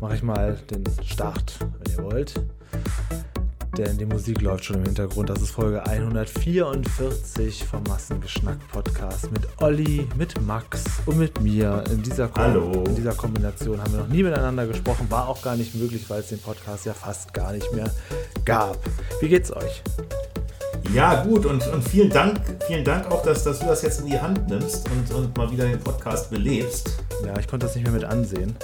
mache ich mal den Start, wenn ihr wollt. Denn die Musik läuft schon im Hintergrund. Das ist Folge 144 vom Massengeschnack Podcast mit Olli, mit Max und mit mir. In dieser, Hallo. in dieser Kombination haben wir noch nie miteinander gesprochen. War auch gar nicht möglich, weil es den Podcast ja fast gar nicht mehr gab. Wie geht's euch? Ja, gut und, und vielen Dank, vielen Dank auch, dass, dass du das jetzt in die Hand nimmst und, und mal wieder den Podcast belebst. Ja, ich konnte das nicht mehr mit ansehen,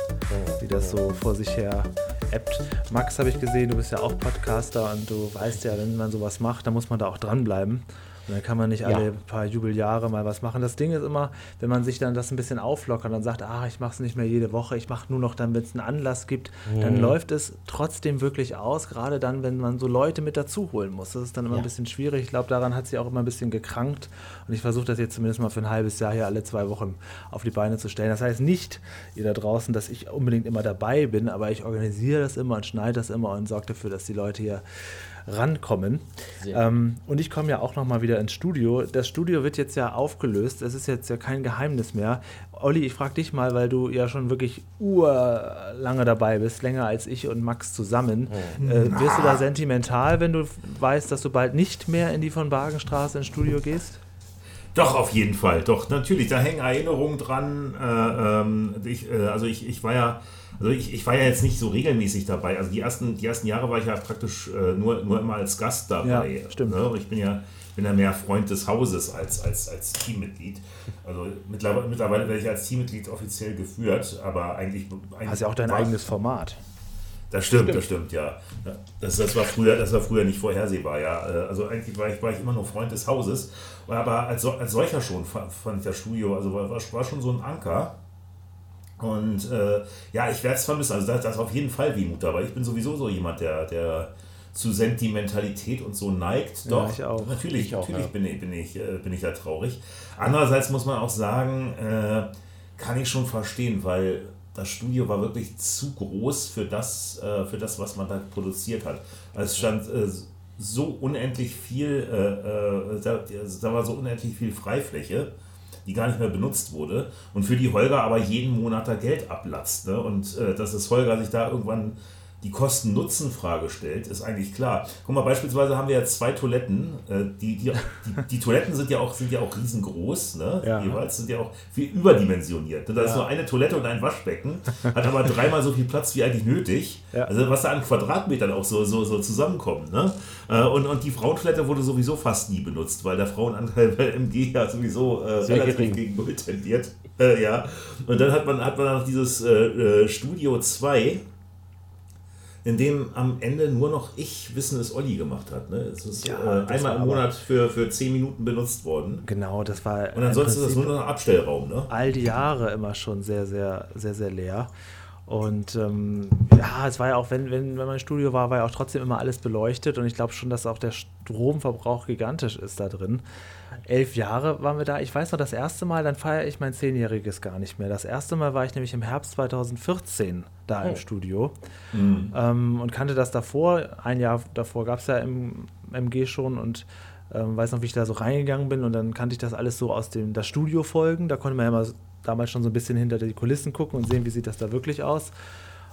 wie das so vor sich her ebbt. Max, habe ich gesehen, du bist ja auch Podcaster und du weißt ja, wenn man sowas macht, dann muss man da auch dranbleiben. Und dann kann man nicht alle ja. paar Jubeljahre mal was machen. Das Ding ist immer, wenn man sich dann das ein bisschen auflockert und sagt, ah, ich mache es nicht mehr jede Woche, ich mache nur noch dann, wenn es einen Anlass gibt, mhm. dann läuft es trotzdem wirklich aus, gerade dann, wenn man so Leute mit dazu holen muss. Das ist dann immer ja. ein bisschen schwierig. Ich glaube, daran hat sie auch immer ein bisschen gekrankt. Und ich versuche das jetzt zumindest mal für ein halbes Jahr hier alle zwei Wochen auf die Beine zu stellen. Das heißt nicht, ihr da draußen, dass ich unbedingt immer dabei bin, aber ich organisiere das immer und schneide das immer und sorge dafür, dass die Leute hier rankommen. Ähm, und ich komme ja auch noch mal wieder ins Studio. Das Studio wird jetzt ja aufgelöst. Es ist jetzt ja kein Geheimnis mehr. Olli, ich frage dich mal, weil du ja schon wirklich urlange dabei bist, länger als ich und Max zusammen. Oh. Äh, wirst du da sentimental, wenn du weißt, dass du bald nicht mehr in die von Bargenstraße ins Studio gehst? Doch, auf jeden Fall. Doch, natürlich, da hängen Erinnerungen dran. Äh, ähm, ich, äh, also ich, ich war ja also ich, ich war ja jetzt nicht so regelmäßig dabei. Also die ersten, die ersten Jahre war ich ja praktisch äh, nur, nur immer als Gast dabei. Ja, stimmt. Ne? Ich bin ja, bin ja mehr Freund des Hauses als, als, als Teammitglied. Also mittlerweile, mittlerweile werde ich als Teammitglied offiziell geführt, aber eigentlich. eigentlich Hast ja auch dein eigenes Format. Das stimmt, stimmt, das stimmt, ja. Das, das, war früher, das war früher nicht vorhersehbar, ja. Äh, also eigentlich war ich, war ich immer nur Freund des Hauses. Aber als, als solcher schon fand ich das Studio, also war, war schon so ein Anker. Und äh, ja, ich werde es vermissen. Also da, ist auf jeden Fall Wehmut dabei. Ich bin sowieso so jemand, der, der zu Sentimentalität und so neigt. Doch, ja, ich auch. natürlich, ich auch, natürlich ja. bin, ich, bin, ich, äh, bin ich da traurig. Andererseits muss man auch sagen, äh, kann ich schon verstehen, weil das Studio war wirklich zu groß für das, äh, für das was man da produziert hat. Also es stand äh, so unendlich viel, äh, äh, da, da war so unendlich viel Freifläche die gar nicht mehr benutzt wurde und für die Holger aber jeden Monat da Geld ablatzt. Ne? Und äh, dass das Holger sich da irgendwann die Kosten-Nutzen-Frage stellt, ist eigentlich klar. Guck mal, beispielsweise haben wir jetzt zwei Toiletten. Äh, die, die, die, die, Toiletten sind ja auch, sind ja auch riesengroß, ne? Ja. jeweils sind ja auch viel überdimensioniert. Da ja. ist nur eine Toilette und ein Waschbecken, hat aber dreimal so viel Platz wie eigentlich nötig. Ja. Also was da an Quadratmetern auch so, so, so zusammenkommt. Ne? Äh, und, und die Frauentoilette wurde sowieso fast nie benutzt, weil der Frauenanteil bei MG ja sowieso äh, relativ gering. gegen Null tendiert. Äh, ja. Und dann hat man, hat man noch dieses äh, äh Studio 2 in dem am Ende nur noch ich Wissen es Olli gemacht hat. Ne? Es ist ja, äh, einmal im Monat für, für zehn Minuten benutzt worden. Genau, das war. Und ansonsten ist das nur noch ein Abstellraum. Ne? All die Jahre immer schon sehr, sehr, sehr, sehr leer. Und ähm, ja, es war ja auch, wenn, wenn, wenn mein Studio war, war ja auch trotzdem immer alles beleuchtet. Und ich glaube schon, dass auch der Stromverbrauch gigantisch ist da drin elf Jahre waren wir da. Ich weiß noch, das erste Mal, dann feiere ich mein Zehnjähriges gar nicht mehr. Das erste Mal war ich nämlich im Herbst 2014 da oh. im Studio mhm. ähm, und kannte das davor. Ein Jahr davor gab es ja im MG schon und ähm, weiß noch, wie ich da so reingegangen bin und dann kannte ich das alles so aus dem das Studio folgen. Da konnte man ja mal damals schon so ein bisschen hinter die Kulissen gucken und sehen, wie sieht das da wirklich aus.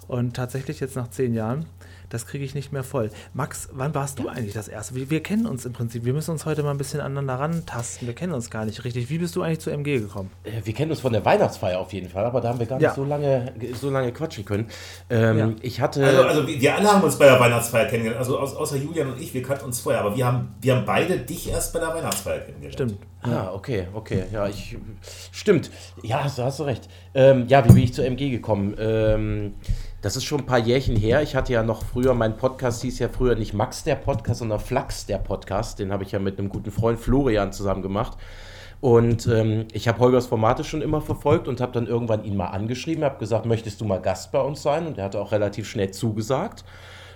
Und tatsächlich jetzt nach zehn Jahren das kriege ich nicht mehr voll. Max, wann warst du eigentlich das erste? Wir, wir, kennen uns im Prinzip. Wir müssen uns heute mal ein bisschen aneinander rantasten. Wir kennen uns gar nicht richtig. Wie bist du eigentlich zu MG gekommen? Äh, wir kennen uns von der Weihnachtsfeier auf jeden Fall, aber da haben wir gar ja. nicht so lange, so lange quatschen können. Ähm, ja. Ich hatte. Also, also, wir alle haben uns bei der Weihnachtsfeier kennengelernt. Also außer Julian und ich, wir kannten uns vorher, aber wir haben, wir haben beide dich erst bei der Weihnachtsfeier kennengelernt. Stimmt. Ah, okay, okay. Ja, ich. Stimmt. Ja, hast, hast du recht. Ähm, ja, wie bin ich zu MG gekommen? Ähm, das ist schon ein paar Jährchen her. Ich hatte ja noch früher, mein Podcast hieß ja früher nicht Max der Podcast, sondern Flachs der Podcast. Den habe ich ja mit einem guten Freund Florian zusammen gemacht. Und ähm, ich habe Holgers Formate schon immer verfolgt und habe dann irgendwann ihn mal angeschrieben, habe gesagt, möchtest du mal Gast bei uns sein? Und er hatte auch relativ schnell zugesagt.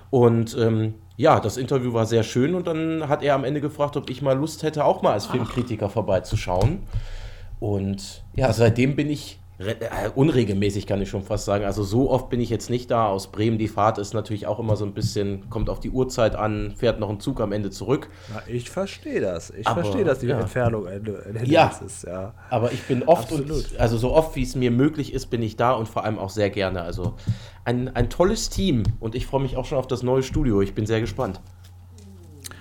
Und ähm, ja, das Interview war sehr schön und dann hat er am Ende gefragt, ob ich mal Lust hätte, auch mal als Filmkritiker vorbeizuschauen. Und ja, seitdem bin ich unregelmäßig kann ich schon fast sagen. Also so oft bin ich jetzt nicht da. Aus Bremen die Fahrt ist natürlich auch immer so ein bisschen, kommt auf die Uhrzeit an, fährt noch ein Zug am Ende zurück. Na, ich verstehe das. Ich verstehe, dass die ja. Entfernung ein, ein ja. ist. Ja. Aber ich bin oft Absolut. und also so oft wie es mir möglich ist, bin ich da und vor allem auch sehr gerne. Also ein, ein tolles Team und ich freue mich auch schon auf das neue Studio. Ich bin sehr gespannt.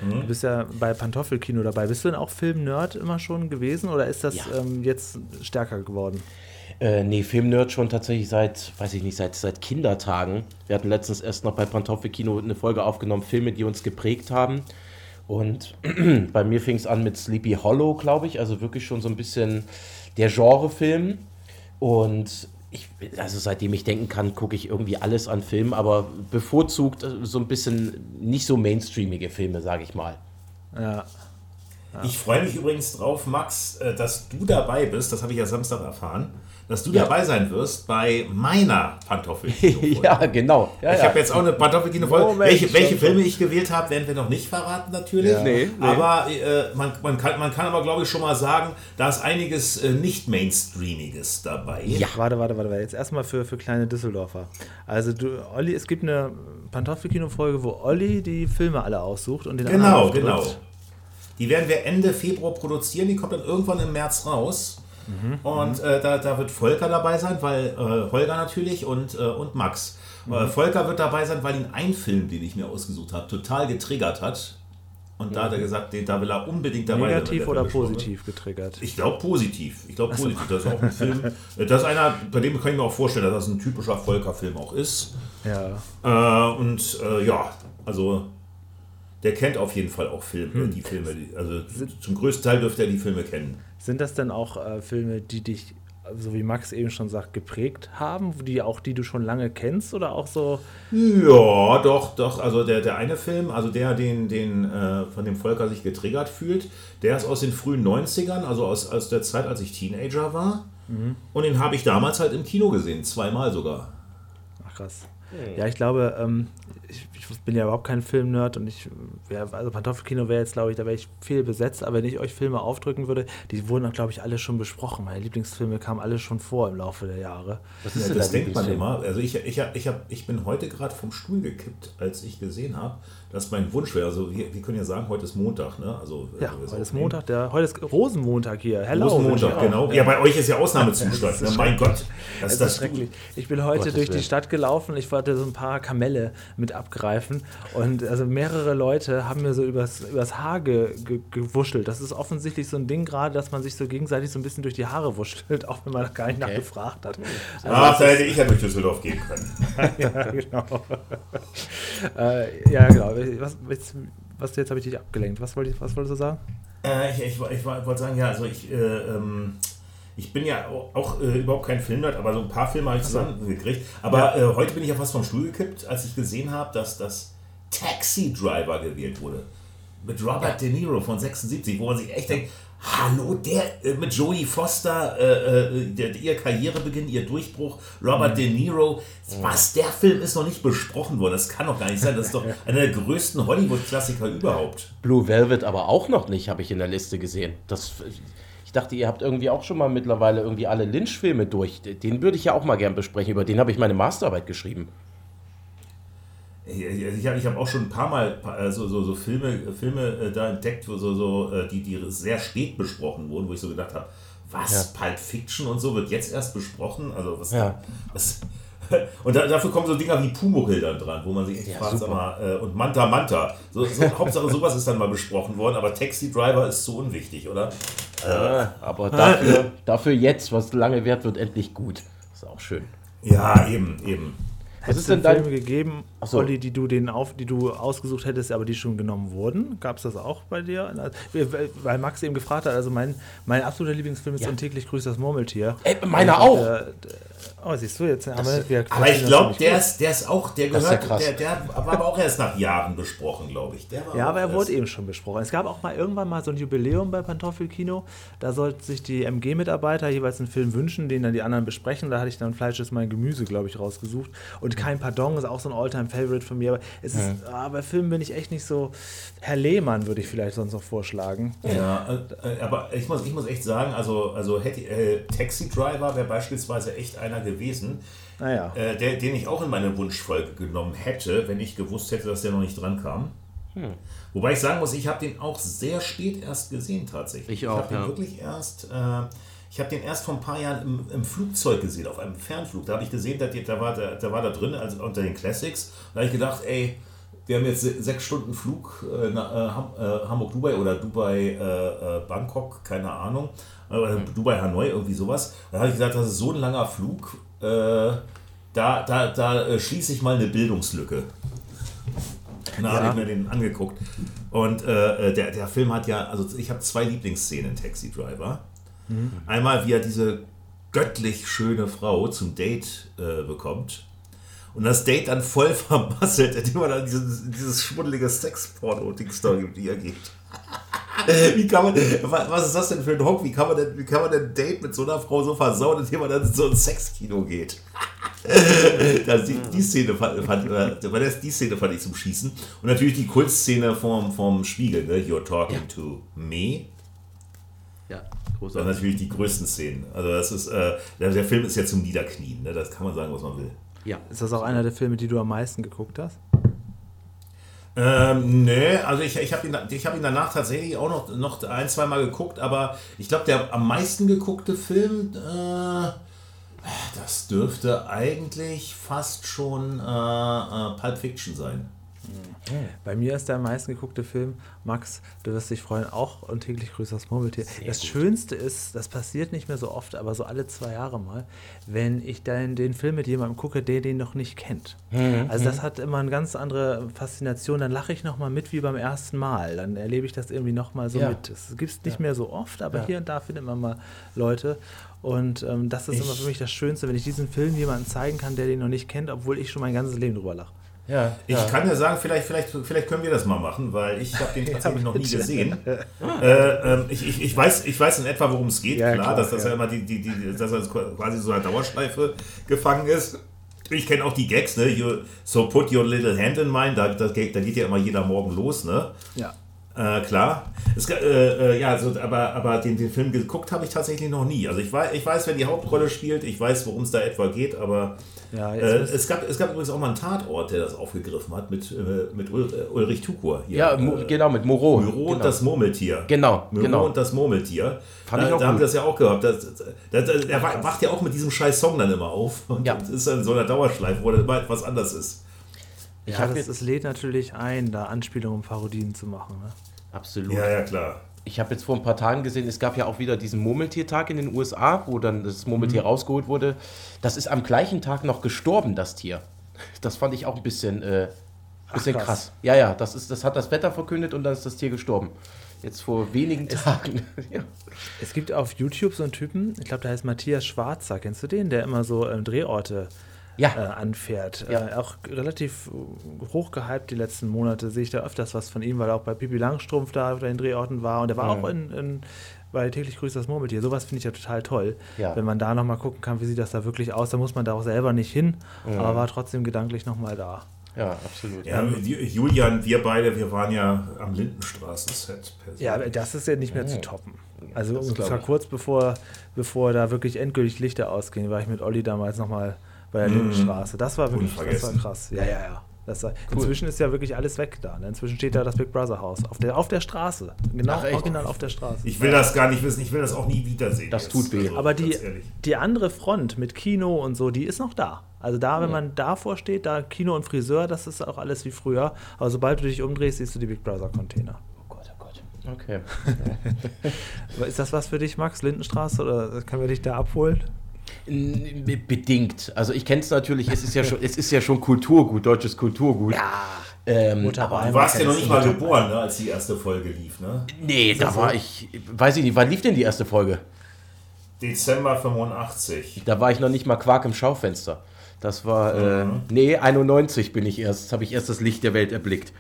Du bist ja bei Pantoffelkino dabei. Bist du denn auch Film-Nerd immer schon gewesen oder ist das ja. ähm, jetzt stärker geworden? Äh, nee, Filmnerd schon tatsächlich seit, weiß ich nicht, seit, seit Kindertagen. Wir hatten letztens erst noch bei Pantoffelkino eine Folge aufgenommen, Filme, die uns geprägt haben. Und bei mir fing es an mit Sleepy Hollow, glaube ich, also wirklich schon so ein bisschen der Genrefilm. Und ich, also seitdem ich denken kann, gucke ich irgendwie alles an Filmen, aber bevorzugt äh, so ein bisschen nicht so mainstreamige Filme, sage ich mal. Ja. ja. Ich freue mich übrigens drauf, Max, äh, dass du dabei bist. Das habe ich ja Samstag erfahren dass du ja. dabei sein wirst bei meiner Pantoffelkino. ja, genau. Ja, ich ja. habe jetzt auch eine Pantoffelkino-Folge. Welche, welche Filme ich gewählt habe, werden wir noch nicht verraten, natürlich. Ja. Nee, nee. Aber äh, man, man, kann, man kann aber, glaube ich, schon mal sagen, da ist einiges äh, nicht Mainstreamiges dabei. Ja, warte, warte, warte. Jetzt erstmal für, für kleine Düsseldorfer. Also, du, Olli, es gibt eine Pantoffelkino-Folge, wo Olli die Filme alle aussucht und den Genau, genau. Die werden wir Ende Februar produzieren. Die kommt dann irgendwann im März raus. Mhm. Und äh, da, da wird Volker dabei sein, weil äh, Holger natürlich und, äh, und Max. Mhm. Äh, Volker wird dabei sein, weil ihn ein Film, den ich mir ausgesucht habe, total getriggert hat. Und da hat er gesagt, den, da will er unbedingt dabei sein. Negativ oder positiv getriggert? Ich glaube positiv. Ich glaube positiv. Das ist auch ein Film. Das ist einer, bei dem kann ich mir auch vorstellen, dass das ein typischer Volker-Film auch ist. Ja. Äh, und äh, ja, also der kennt auf jeden Fall auch Filme, hm. die Filme. Also zum größten Teil dürfte er die Filme kennen. Sind das denn auch äh, Filme, die dich, so wie Max eben schon sagt, geprägt haben, die auch die du schon lange kennst oder auch so? Ja, doch, doch. Also der, der eine Film, also der, den, den äh, von dem Volker sich getriggert fühlt, der ist aus den frühen 90ern, also aus, aus der Zeit, als ich Teenager war. Mhm. Und den habe ich damals halt im Kino gesehen, zweimal sogar. Ach krass. Ja, ich glaube, ähm, ich, bin ja überhaupt kein Filmnerd und ich, ja, also Pantoffelkino wäre jetzt, glaube ich, da wäre ich viel besetzt, aber wenn ich euch Filme aufdrücken würde, die wurden, glaube ich, alle schon besprochen. Meine Lieblingsfilme kamen alle schon vor im Laufe der Jahre. Was ist ja, das denkt man immer. Also ich, ich, ich, hab, ich bin heute gerade vom Stuhl gekippt, als ich gesehen habe, dass mein Wunsch wäre. Also wir, wir, können ja sagen, heute ist Montag, ne? Also, ja, heute ist Montag, der, heute ist Rosenmontag hier. Hello. Rosenmontag, genau. Ja. bei euch ist ja Ausnahmezustand. ne? mein Gott, das, ist das schrecklich. Ich bin heute Gottes durch die Stadt gelaufen. Ich wollte so ein paar Kamelle mit abgreifen und also mehrere Leute haben mir so übers, übers Haar ge, ge, gewuschelt. Das ist offensichtlich so ein Ding gerade, dass man sich so gegenseitig so ein bisschen durch die Haare wuschelt, auch wenn man gar nicht okay. nachgefragt hat. Also Ach, da hätte ich ja durch Düsseldorf gehen können. ja, genau. äh, ja, genau was, was, was jetzt habe ich dich abgelenkt. Was, wollt, was wolltest du sagen? Äh, ich, ich, ich, wollte sagen, ja, also ich, äh, ähm, ich bin ja auch äh, überhaupt kein Filmnerd, aber so ein paar Filme habe ich zusammengekriegt. Aber ja. Äh, heute bin ich ja fast vom Stuhl gekippt, als ich gesehen habe, dass das Taxi Driver gewählt wurde. Mit Robert ja. De Niro von 76, wo man sich echt denkt, Hallo, der äh, mit Joey Foster, äh, äh, der, ihr Karrierebeginn, ihr Durchbruch, Robert mhm. De Niro. Was, der Film ist noch nicht besprochen worden. Das kann doch gar nicht sein. Das ist doch einer der größten Hollywood-Klassiker überhaupt. Blue Velvet aber auch noch nicht, habe ich in der Liste gesehen. Das, ich dachte, ihr habt irgendwie auch schon mal mittlerweile irgendwie alle Lynch-Filme durch. Den würde ich ja auch mal gern besprechen. Über den habe ich meine Masterarbeit geschrieben. Ich habe ich hab auch schon ein paar Mal äh, so, so, so Filme, Filme äh, da entdeckt, so, so, äh, die, die sehr spät besprochen wurden, wo ich so gedacht habe, was, ja. Pulp Fiction und so wird jetzt erst besprochen? Also was, ja. was und da, dafür kommen so Dinger wie Pumuckl dann dran, wo man sich echt ja, fragt, sag mal, äh, und Manta Manta. So, so, Hauptsache sowas ist dann mal besprochen worden, aber Taxi Driver ist so unwichtig, oder? Äh, aber dafür, dafür jetzt, was lange wert wird, endlich gut. Ist auch schön. Ja, eben, eben. Was ist denn Filme gegeben, so. Olli, die du, den auf, die du ausgesucht hättest, aber die schon genommen wurden? Gab es das auch bei dir? Weil Max eben gefragt hat, also mein, mein absoluter Lieblingsfilm ist ja. täglich grüßt das Murmeltier. Ey, meiner auch. Oh, siehst du, jetzt haben Das, aber ich glaube, der ist, der ist auch, der ja gehört, krass. der, der war aber auch erst nach Jahren besprochen, glaube ich. Ja, aber er wurde eben schon besprochen. Es gab auch mal irgendwann mal so ein Jubiläum bei Pantoffelkino. Da sollten sich die MG-Mitarbeiter jeweils einen Film wünschen, den dann die anderen besprechen. Da hatte ich dann Fleisch ist mein Gemüse, glaube ich, rausgesucht. Und kein Pardon ist auch so ein Alltime-Favorite von mir. Aber es ist, ah, bei Filmen bin ich echt nicht so. Herr Lehmann würde ich vielleicht sonst noch vorschlagen. Ja, äh, äh, aber ich muss, ich muss echt sagen, also, also äh, Taxi Driver wäre beispielsweise echt einer gewesen, Naja. äh, der, den ich auch in meine Wunschfolge genommen hätte, wenn ich gewusst hätte, dass der noch nicht dran kam. Hm. Wobei ich sagen muss, ich habe den auch sehr spät erst gesehen tatsächlich. Ich auch, habe den ja. wirklich erst, äh, ich habe den erst vor ein paar Jahren im, im Flugzeug gesehen, auf einem Fernflug. Da habe ich gesehen, dass, die- da, war, da, da war da drin, also unter den Classics. Da habe ich gedacht, ey, wir haben jetzt se- sechs Stunden Flug äh, nach äh, äh, Hamburg-Dubai oder Dubai-Bangkok, keine Ahnung. Äh, Dubai-Hanoi, irgendwie sowas. Da habe ich gesagt, das ist so ein langer Flug. Da da, da schließe ich mal eine Bildungslücke. Und da Ja. habe ich mir den angeguckt. Und der, der Film hat ja, also ich habe zwei Lieblingsszenen in Taxi Driver. Einmal, wie er diese göttlich schöne Frau zum Date bekommt. Und das Date dann voll vermasselt, indem er dann dieses, dieses schmuddelige Sex-Porno-Dings da gibt, die er gibt. Wie kann man, wa- was ist das denn für ein Hock? Wie kann man denn, wie kann man denn ein Date mit so einer Frau so versauen, indem man dann in so ein Sexkino geht? das, die, die Szene fand, äh, das, die Szene fand ich zum Schießen. Und natürlich die Kultszene vom, vom Spiegel, ne? You're talking to me. Ja, Das großartig. sind natürlich die größten Szenen. Also das ist, äh, der, der Film ist ja zum Niederknien, ne? Das kann man sagen, was man will. Ja. Ist das auch einer der Filme, die du am meisten geguckt hast? Ähm, nee, also ich, ich habe ihn, ich hab ihn danach tatsächlich auch noch, noch ein, zwei Mal geguckt, aber ich glaube, der am meisten geguckte Film, äh, das dürfte eigentlich fast schon äh, äh, Pulp Fiction sein. Bei mir ist der am meisten geguckte Film, Max, du wirst dich freuen, auch und täglich grüßt das Murmeltier. das gut. Schönste ist, das passiert nicht mehr so oft, aber so alle zwei Jahre mal, wenn ich dann den Film mit jemandem gucke, der den noch nicht kennt. Also das hat immer eine ganz andere Faszination. Dann lache ich nochmal mit wie beim ersten Mal. Dann erlebe ich das irgendwie nochmal so Ja. mit. Es gibt es nicht mehr so oft, aber hier und da findet man mal Leute. Und ähm, das ist immer Ich- für mich das Schönste, wenn ich diesen Film jemandem zeigen kann, der den noch nicht kennt, obwohl ich schon mein ganzes Leben drüber lache. Ja, Ich ja. kann ja sagen, vielleicht, vielleicht, vielleicht können wir das mal machen, weil ich habe den tatsächlich noch nie gesehen. äh, ähm, ich, ich, ich, weiß, ich weiß in etwa, worum es geht. Ja, klar, klar, dass das ja, ja. immer die, die, die, dass er quasi so eine Dauerschleife gefangen ist. Ich kenne auch die Gags, ne? You, so put your little hand in mine, da, da, geht, da geht ja immer jeder Morgen los, ne? Ja. Äh, klar. Es, äh, äh, ja, also, aber, aber den, den Film geguckt habe ich tatsächlich noch nie. Also ich weiß, ich weiß, wer die Hauptrolle spielt, ich weiß, worum es da etwa geht, aber Ja, äh, es, gab, es gab übrigens auch mal einen Tatort, der das aufgegriffen hat mit, äh, mit Ul, äh, Ulrich Tukur. Hier. ja äh, genau, mit Moreau. Müro genau. und das Murmeltier. Genau, Müro genau. und das Murmeltier. Fand da, ich auch da haben gut. wir das ja auch gehabt. Das, das, das, er wa- wacht ja auch mit diesem scheiß Song dann immer auf und, Ja. ist dann in so einer Dauerschleife, wo dann immer etwas anders ist. Ich Ja, hab das, jetzt- das lädt natürlich ein, da Anspielungen und Parodien zu machen. Ne? Absolut. Ja, ja, klar. Ich habe jetzt vor ein paar Tagen gesehen, es gab ja auch wieder diesen Murmeltiertag in den USA, wo dann das Murmeltier rausgeholt wurde. Das ist am gleichen Tag noch gestorben, das Tier. Das fand ich auch ein bisschen, äh, bisschen krass. krass. Ja, ja, das, ist, das hat das Wetter verkündet und dann ist das Tier gestorben. Jetzt vor wenigen Tagen. ja. Es gibt auf YouTube so einen Typen, ich glaube, der heißt Matthias Schwarzer. Kennst du den? Der immer so ähm, Drehorte Ja. äh, anfährt. Ja. Äh, auch relativ äh, hoch gehypt die letzten Monate. Sehe ich da öfters was von ihm, weil er auch bei Pipi Langstrumpf da bei den Drehorten war. Und er war Mhm. auch in, in, bei täglich grüßt das Murmeltier. Sowas finde ich ja total toll. Ja. Wenn man da nochmal gucken kann, wie sieht das da wirklich aus. Da muss man da auch selber nicht hin, Mhm. aber war trotzdem gedanklich nochmal da. ja, absolut. Ja, Ju- Julian, wir beide, wir waren ja am Lindenstraßen-Set. Ja, das ist ja nicht mehr zu toppen. Also zwar kurz bevor, bevor da wirklich endgültig Lichter ausgingen, war ich mit Olli damals nochmal bei der Lindenstraße. Das war wirklich das war krass. Ja, ja, ja. Das war, Inzwischen ist ja wirklich alles weg da. Ne? Inzwischen steht da das Big Brother Haus auf der, auf der Straße. Genau, Ach, original auf der Straße. Ich will das gar nicht wissen, ich will das auch nie wiedersehen. Das jetzt. tut weh. Aber die, die andere Front mit Kino und so, die ist noch da. Also da, wenn man davor steht, da Kino und Friseur, das ist auch alles wie früher. Aber sobald du dich umdrehst, siehst du die Big Brother Container. Oh Gott, oh Gott. Okay. Ist das was für dich, Max? Lindenstraße? Oder können wir dich da abholen? Bedingt. Also ich kenne es natürlich, es ist ja schon, es ist ja schon Kulturgut, deutsches Kulturgut. Ja. Ähm, Mutter aber, Du warst ja noch nicht mal geboren, ne, als die erste Folge lief, ne? nee, da so? war ich, weiß ich nicht, wann lief denn die erste Folge? Dezember 85. Da war ich noch nicht mal Quark im Schaufenster. Das war, äh, Mhm. nee, 91 bin ich erst, habe ich erst das Licht der Welt erblickt.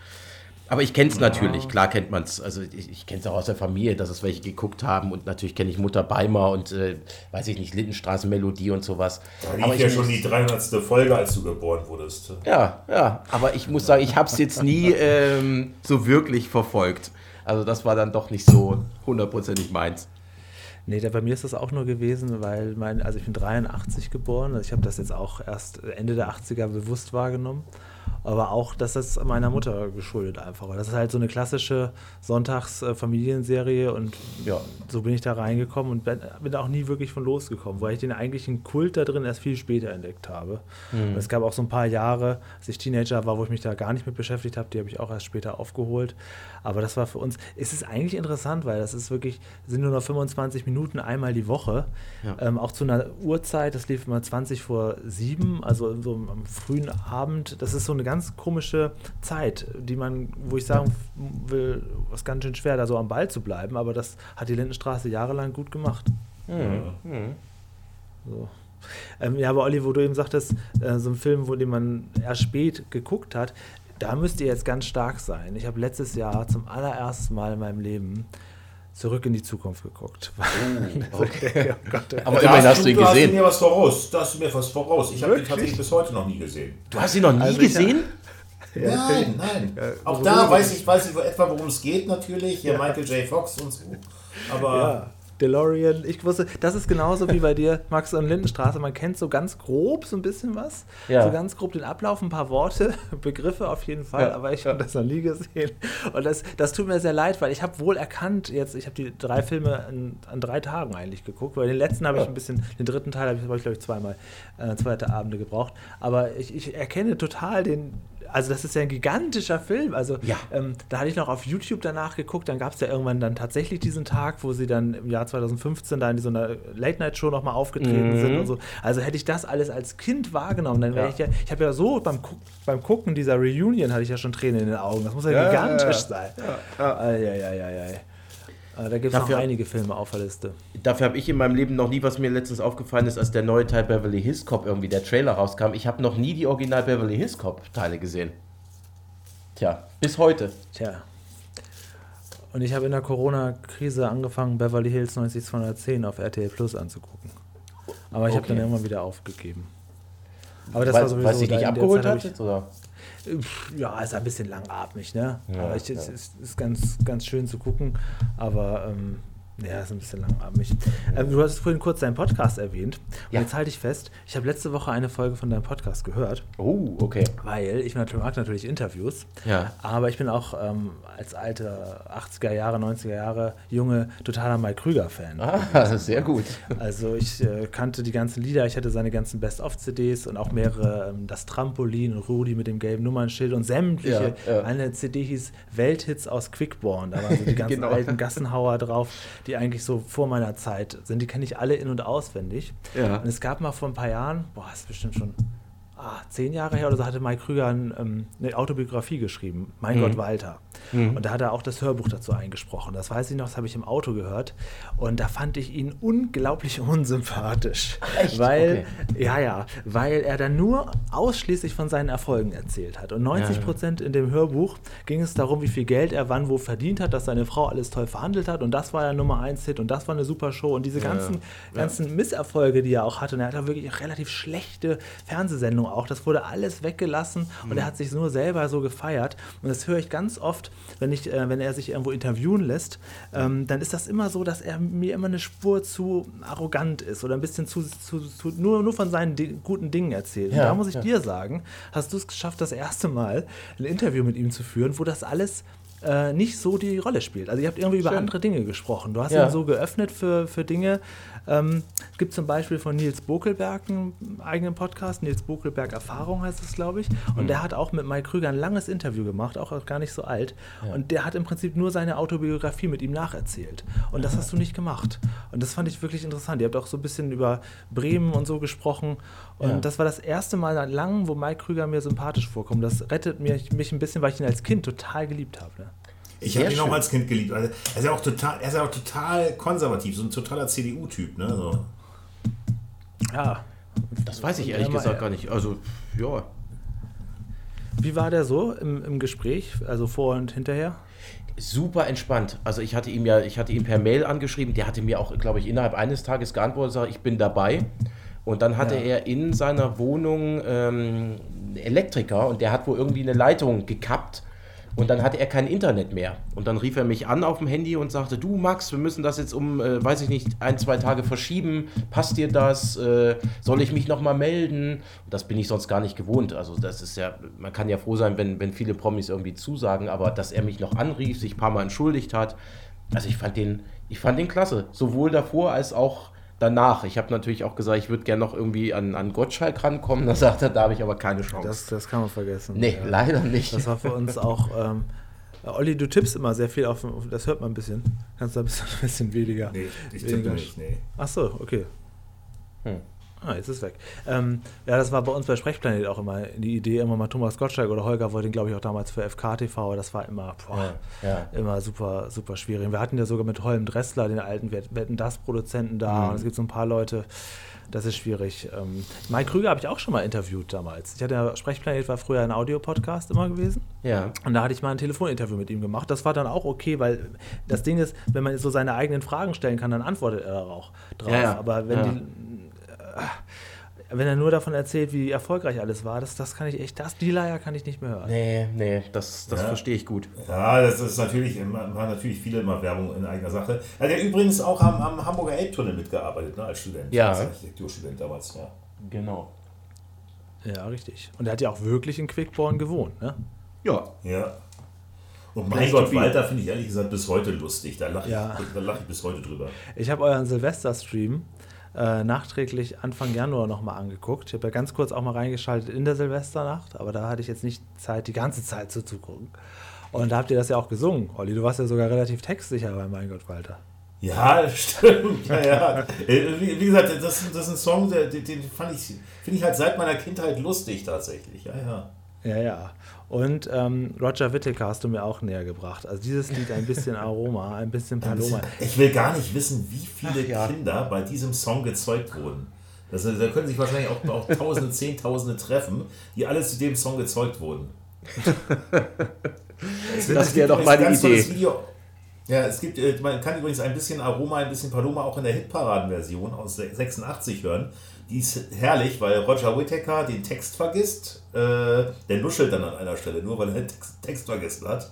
Aber ich kenne es natürlich, klar kennt man es. Also ich, ich kenne es auch aus der Familie, dass es welche geguckt haben und natürlich kenne ich Mutter Beimer und äh, weiß ich nicht, Lindenstraßenmelodie und sowas. Da Aber lief ich ja schon die 300. Folge, als du geboren wurdest. Ja, ja, aber ich muss sagen, ich habe es jetzt nie ähm, so wirklich verfolgt. Also das war dann doch nicht so hundertprozentig meins. Nee, da, bei mir ist das auch nur gewesen, weil mein, also ich bin 83 geboren, also ich habe das jetzt auch erst Ende der 80er bewusst wahrgenommen. Aber auch, dass das meiner Mutter geschuldet einfach war. Das ist halt so eine klassische Sonntags-Familienserie und Ja. so bin ich da reingekommen und bin, auch nie wirklich von losgekommen, weil ich den eigentlichen Kult da drin erst viel später entdeckt habe. Und es gab auch so ein paar Jahre, als ich Teenager war, wo ich mich da gar nicht mit beschäftigt habe, die habe ich auch erst später aufgeholt. Aber das war für uns, es ist eigentlich interessant, weil das ist wirklich, sind nur noch 25 Minuten einmal die Woche. Ja. Ähm, auch zu einer Uhrzeit, das lief immer 20 vor 7, also so am frühen Abend. Das ist so eine ganz komische Zeit, die man, wo ich sagen will, was ganz schön schwer, da so am Ball zu bleiben, aber das hat die Lindenstraße jahrelang gut gemacht. So. Ähm, ja, aber Olli, wo du eben sagtest, äh, so ein Film, wo den man erst spät geguckt hat, da müsst ihr jetzt ganz stark sein. Ich habe letztes Jahr zum allerersten Mal in meinem Leben zurück in die Zukunft geguckt. okay. oh Gott. Aber Da immerhin hast du ihn Da hast du gesehen. mir was voraus. Da hast du mir was voraus. Ich habe ihn tatsächlich bis heute noch nie gesehen. Du hast ihn noch nie Also gesehen? Nein, nein. Auch worum da weiß ich, weiß ich etwa, worum es geht natürlich. Hier Michael J. Fox und so. Aber Ja, DeLorean. Ich wusste, das ist genauso wie bei dir, Max und Lindenstraße. Man kennt so ganz grob so ein bisschen was. Ja. So ganz grob den Ablauf, ein paar Worte, Begriffe auf jeden Fall, Ja, aber ich habe das noch nie gesehen. Und das, das tut mir sehr leid, weil ich habe wohl erkannt, jetzt, ich habe die drei Filme an, an drei Tagen eigentlich geguckt, weil den letzten habe ich ein bisschen, den dritten Teil habe ich, hab ich glaube ich, zweimal, äh, zweite Abende gebraucht. Aber ich, ich erkenne total den. Also das ist ja ein gigantischer Film. Also Ja. ähm, da hatte ich noch auf YouTube danach geguckt, dann gab es ja irgendwann dann tatsächlich diesen Tag, wo sie dann im Jahr 2015 da in so einer Late-Night-Show nochmal aufgetreten Mhm. sind und so. Also hätte ich das alles als Kind wahrgenommen, dann wäre Ja. ich ja, ich habe ja so beim, beim Gucken dieser Reunion hatte ich ja schon Tränen in den Augen. Das muss ja, Ja, gigantisch ja, ja. sein. Eieieiei. Aber Da gibt es noch einige Filme auf der Liste. Dafür habe ich in meinem Leben noch nie, was mir letztens aufgefallen ist, als der neue Teil Beverly Hills Cop irgendwie der Trailer rauskam. Ich habe noch nie die Original Beverly Hills Cop Teile gesehen. Tja, bis heute. Tja. Und ich habe in der Corona-Krise angefangen, Beverly Hills 90210 auf RTL Plus anzugucken. Aber ich habe Okay. dann irgendwann wieder aufgegeben. Aber das weil, war sowieso weil sie dich abgeholt hat? Oder? Ja, ist ein bisschen langatmig, ne? Ja, aber es ja. ist, ist ganz, ganz schön zu gucken. Aber ähm, ja, ist ein bisschen langatmig. Ähm, du hast vorhin kurz deinen Podcast erwähnt. Und Ja. jetzt halte ich fest, ich habe letzte Woche eine Folge von deinem Podcast gehört, Oh, okay. weil ich mag mag natürlich Interviews. Ja. Aber ich bin auch ähm, als alter 80er Jahre, 90er Jahre Junge totaler Mike Krüger-Fan. Ah, sehr gut. Also ich äh, kannte die ganzen Lieder, ich hatte seine ganzen Best-of-CDs und auch mehrere, ähm, das Trampolin und Rudi mit dem gelben Nummernschild und sämtliche. Ja, ja. Eine CD hieß Welthits aus Quickborn, da waren so die ganzen Genau. alten Gassenhauer drauf, die eigentlich so vor meiner Zeit sind. Die kenne ich alle in- und auswendig. Ja. Und es gab mal vor ein paar Jahren, boah, ist bestimmt schon ah, zehn Jahre her oder so, hatte Mike Krüger ein, ähm, eine Autobiografie geschrieben, Mein Mhm. Gott Walter. Mhm. Und da hat er auch das Hörbuch dazu eingesprochen. Das weiß ich noch, das habe ich im Auto gehört. Und da fand ich ihn unglaublich unsympathisch. Echt? Weil, ja, ja, weil er dann nur ausschließlich von seinen Erfolgen erzählt hat. Und 90 Ja. Prozent in dem Hörbuch ging es darum, wie viel Geld er wann wo verdient hat, dass seine Frau alles toll verhandelt hat. Und das war ja Nummer 1 Hit und das war eine super Show. Und diese ganzen, ganzen Misserfolge, die er auch hatte. Und er hat auch wirklich relativ schlechte Fernsehsendungen auch. Das wurde alles weggelassen und er hat sich nur selber so gefeiert. Und das höre ich ganz oft, wenn, ich, äh, wenn er sich irgendwo interviewen lässt, ähm, dann ist das immer so, dass er mir immer eine Spur zu arrogant ist oder ein bisschen zu, zu, zu nur, nur von seinen Di guten Dingen erzählt. und Ja, da muss ich ja. dir sagen, hast du es geschafft, das erste Mal ein Interview mit ihm zu führen, wo das alles äh, nicht so die Rolle spielt. Also ihr habt irgendwie über Schön. andere Dinge gesprochen. Du hast Ja. ihn so geöffnet für, für Dinge. Ähm, es gibt zum Beispiel von Nils Bokelberg einen eigenen Podcast, Nils Bokelberg Erfahrung heißt es, glaube ich. Und Mhm. der hat auch mit Mike Krüger ein langes Interview gemacht, auch gar nicht so alt. Und der hat im Prinzip nur seine Autobiografie mit ihm nacherzählt. Und das hast du nicht gemacht. Und das fand ich wirklich interessant. Ihr habt auch so ein bisschen über Bremen und so gesprochen. Und Ja. das war das erste Mal seit langem, wo Mike Krüger mir sympathisch vorkommt. Das rettet mich, mich ein bisschen, weil ich ihn als Kind total geliebt habe. Ne? Ich habe ihn auch schön. als Kind geliebt. Also, er, ist ja auch total, er ist ja auch total konservativ, so ein totaler CDU-Typ. Ne? So. Ja. Das weiß ich ehrlich gesagt gar nicht. Also, ja. Wie war der so im, im Gespräch, also vor und hinterher? super entspannt. Also ich hatte ihm ja, ich hatte ihn per Mail angeschrieben, der hatte mir auch, glaube ich, innerhalb eines Tages geantwortet, sag, ich bin dabei. Und dann hatte ja. er in seiner Wohnung ähm, Elektriker und der hat wohl irgendwie eine Leitung gekappt und dann hatte er kein Internet mehr. Und dann rief er mich an auf dem Handy und sagte, du Max, wir müssen das jetzt um, äh, weiß ich nicht, ein, zwei Tage verschieben. Passt dir das? Äh, soll ich mich nochmal melden? Und das bin ich sonst gar nicht gewohnt. Also das ist ja, man kann ja froh sein, wenn, wenn viele Promis irgendwie zusagen, aber dass er mich noch anrief, sich ein paar Mal entschuldigt hat. Also ich fand den, ich fand den klasse. Sowohl davor als auch danach. Ich habe natürlich auch gesagt, ich würde gerne noch irgendwie an, an Gottschalk rankommen. Da sagt er, da habe ich aber keine Chance. Das, das kann man vergessen. Nee, ja. leider nicht. Das war für uns auch. Ähm, Olli, du tippst immer sehr viel auf, das hört man ein bisschen. Kannst du ein bisschen, ein bisschen weniger. Nee, ich tippe nicht, nee. Ach so, okay. Hm. Ah, jetzt ist weg. Ähm, ja, das war bei uns bei Sprechplanet auch immer die Idee, immer mal Thomas Gottschalk oder Holger wollte ihn, glaube ich, auch damals für FKTV. Das war immer, boah, ja, ja. immer super, super schwierig. Wir hatten ja sogar mit Holm Dressler, den alten Wetten das Produzenten da. Mhm. Und es gibt so ein paar Leute, das ist schwierig. Ähm, Mike Krüger habe ich auch schon mal interviewt damals. Ich hatte ja, Sprechplanet war früher ein Audiopodcast immer gewesen. Ja. Und da hatte ich mal ein Telefoninterview mit ihm gemacht. Das war dann auch okay, weil das Ding ist, wenn man so seine eigenen Fragen stellen kann, dann antwortet er auch drauf. Ja, Aber wenn die wenn er nur davon erzählt, wie erfolgreich alles war, das, das kann ich echt, das, die Leier kann ich nicht mehr hören. Nee, nee, das, das ja. verstehe ich gut. Ja, das ist natürlich, waren natürlich viele immer Werbung in eigener Sache. Er hat ja übrigens auch am, am Hamburger Elbtunnel mitgearbeitet, ne, als Student. Ja. Als Architekturstudent damals, ja. Genau. Ja, richtig. Und er hat ja auch wirklich in Quickborn gewohnt, ne? Ja. Ja. Und mein Gott, Walter finde ich ehrlich gesagt bis heute lustig. Da lache ich, ja. lach ich bis heute drüber. Ich habe euren Silvester-Stream äh, nachträglich Anfang Januar nochmal angeguckt. Ich habe ja ganz kurz auch mal reingeschaltet in der Silvesternacht, aber da hatte ich jetzt nicht Zeit, die ganze Zeit zuzugucken. Und da habt ihr das ja auch gesungen, Olli. Du warst ja sogar relativ textsicher bei Mein Gott, Walter. Ja, stimmt. Ja, ja. Äh, wie, wie, gesagt, das, das ist ein Song, den, den fand ich, finde ich halt seit meiner Kindheit lustig tatsächlich. Ja, ja. Ja, ja. Und ähm, Roger Whittaker hast du mir auch näher gebracht. Also dieses Lied ein bisschen Aroma, ein bisschen Paloma. Ich will gar nicht wissen, wie viele Ach, ja. Kinder bei diesem Song gezeugt wurden. Das, da können sich wahrscheinlich auch, auch Tausende, Zehntausende treffen, die alle zu dem Song gezeugt wurden. das, das wäre doch meine Idee. Ja, es gibt, äh, man kann übrigens ein bisschen Aroma, ein bisschen Paloma auch in der Hitparaden-Version aus 86 hören. Die ist herrlich, weil Roger Whittaker den Text vergisst. Äh, der nuschelt dann an einer Stelle, nur weil er den Text, Text vergessen hat.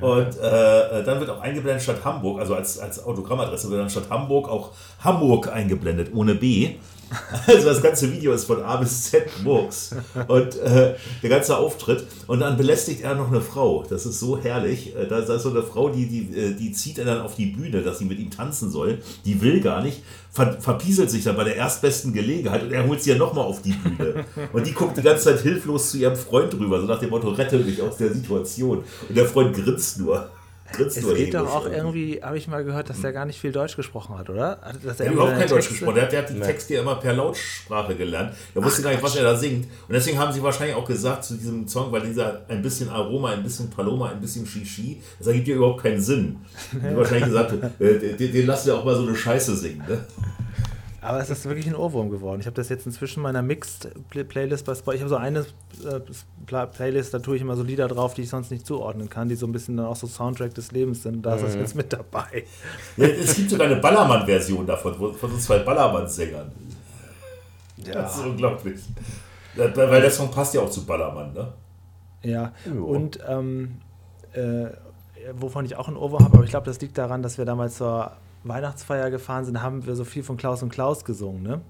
Und äh, dann wird auch eingeblendet statt Hamburg, also als, als Autogrammadresse wird dann statt Hamburg auch Hamburg eingeblendet, ohne B. Also das ganze Video ist von A bis Z Murks und äh, der ganze Auftritt und dann belästigt er noch eine Frau. Das ist so herrlich. Äh, da, ist so eine Frau, die, die, äh, die zieht er dann auf die Bühne, dass sie mit ihm tanzen soll. Die will gar nicht, ver, verpieselt sich dann bei der erstbesten Gelegenheit und er holt sie ja nochmal auf die Bühne. Und die guckt die ganze Zeit hilflos zu ihrem Freund rüber, so nach dem Motto, rette mich aus der Situation. Und der Freund grinst nur. Grinst es geht doch auch irgendwie, habe ich mal gehört, dass der gar nicht viel Deutsch gesprochen hat, oder? Dass er überhaupt kein Deutsch gesprochen. Der, der hat die Texte ja immer per Lautsprache gelernt. Der wusste gar nicht, was er da singt. Und deswegen haben sie wahrscheinlich auch gesagt zu diesem Song, weil dieser ein bisschen Aroma, ein bisschen Paloma, ein bisschen Shishi, das ergibt ja überhaupt keinen Sinn. Die haben wahrscheinlich gesagt, äh, den, den lassen wir auch mal so eine Scheiße singen. Ne? Aber es ist wirklich ein Ohrwurm geworden. Ich habe das jetzt inzwischen meiner Mixed-Playlist bei Spotify. Ich habe so eine äh, Playlist, da tue ich immer so Lieder drauf, die ich sonst nicht zuordnen kann, die so ein bisschen dann auch so Soundtrack des Lebens sind. Da ist das mhm. jetzt mit dabei. Ja, es gibt sogar eine Ballermann-Version davon, von so zwei Ballermann-Sängern. Ja. Das ist unglaublich. Weil der Song passt ja auch zu Ballermann, ne? Ja, jo. und ähm, äh, wovon ich auch ein Ohrwurm habe, aber ich glaube, das liegt daran, dass wir damals zur Weihnachtsfeier gefahren sind, haben wir so viel von Klaus und Klaus gesungen, ne?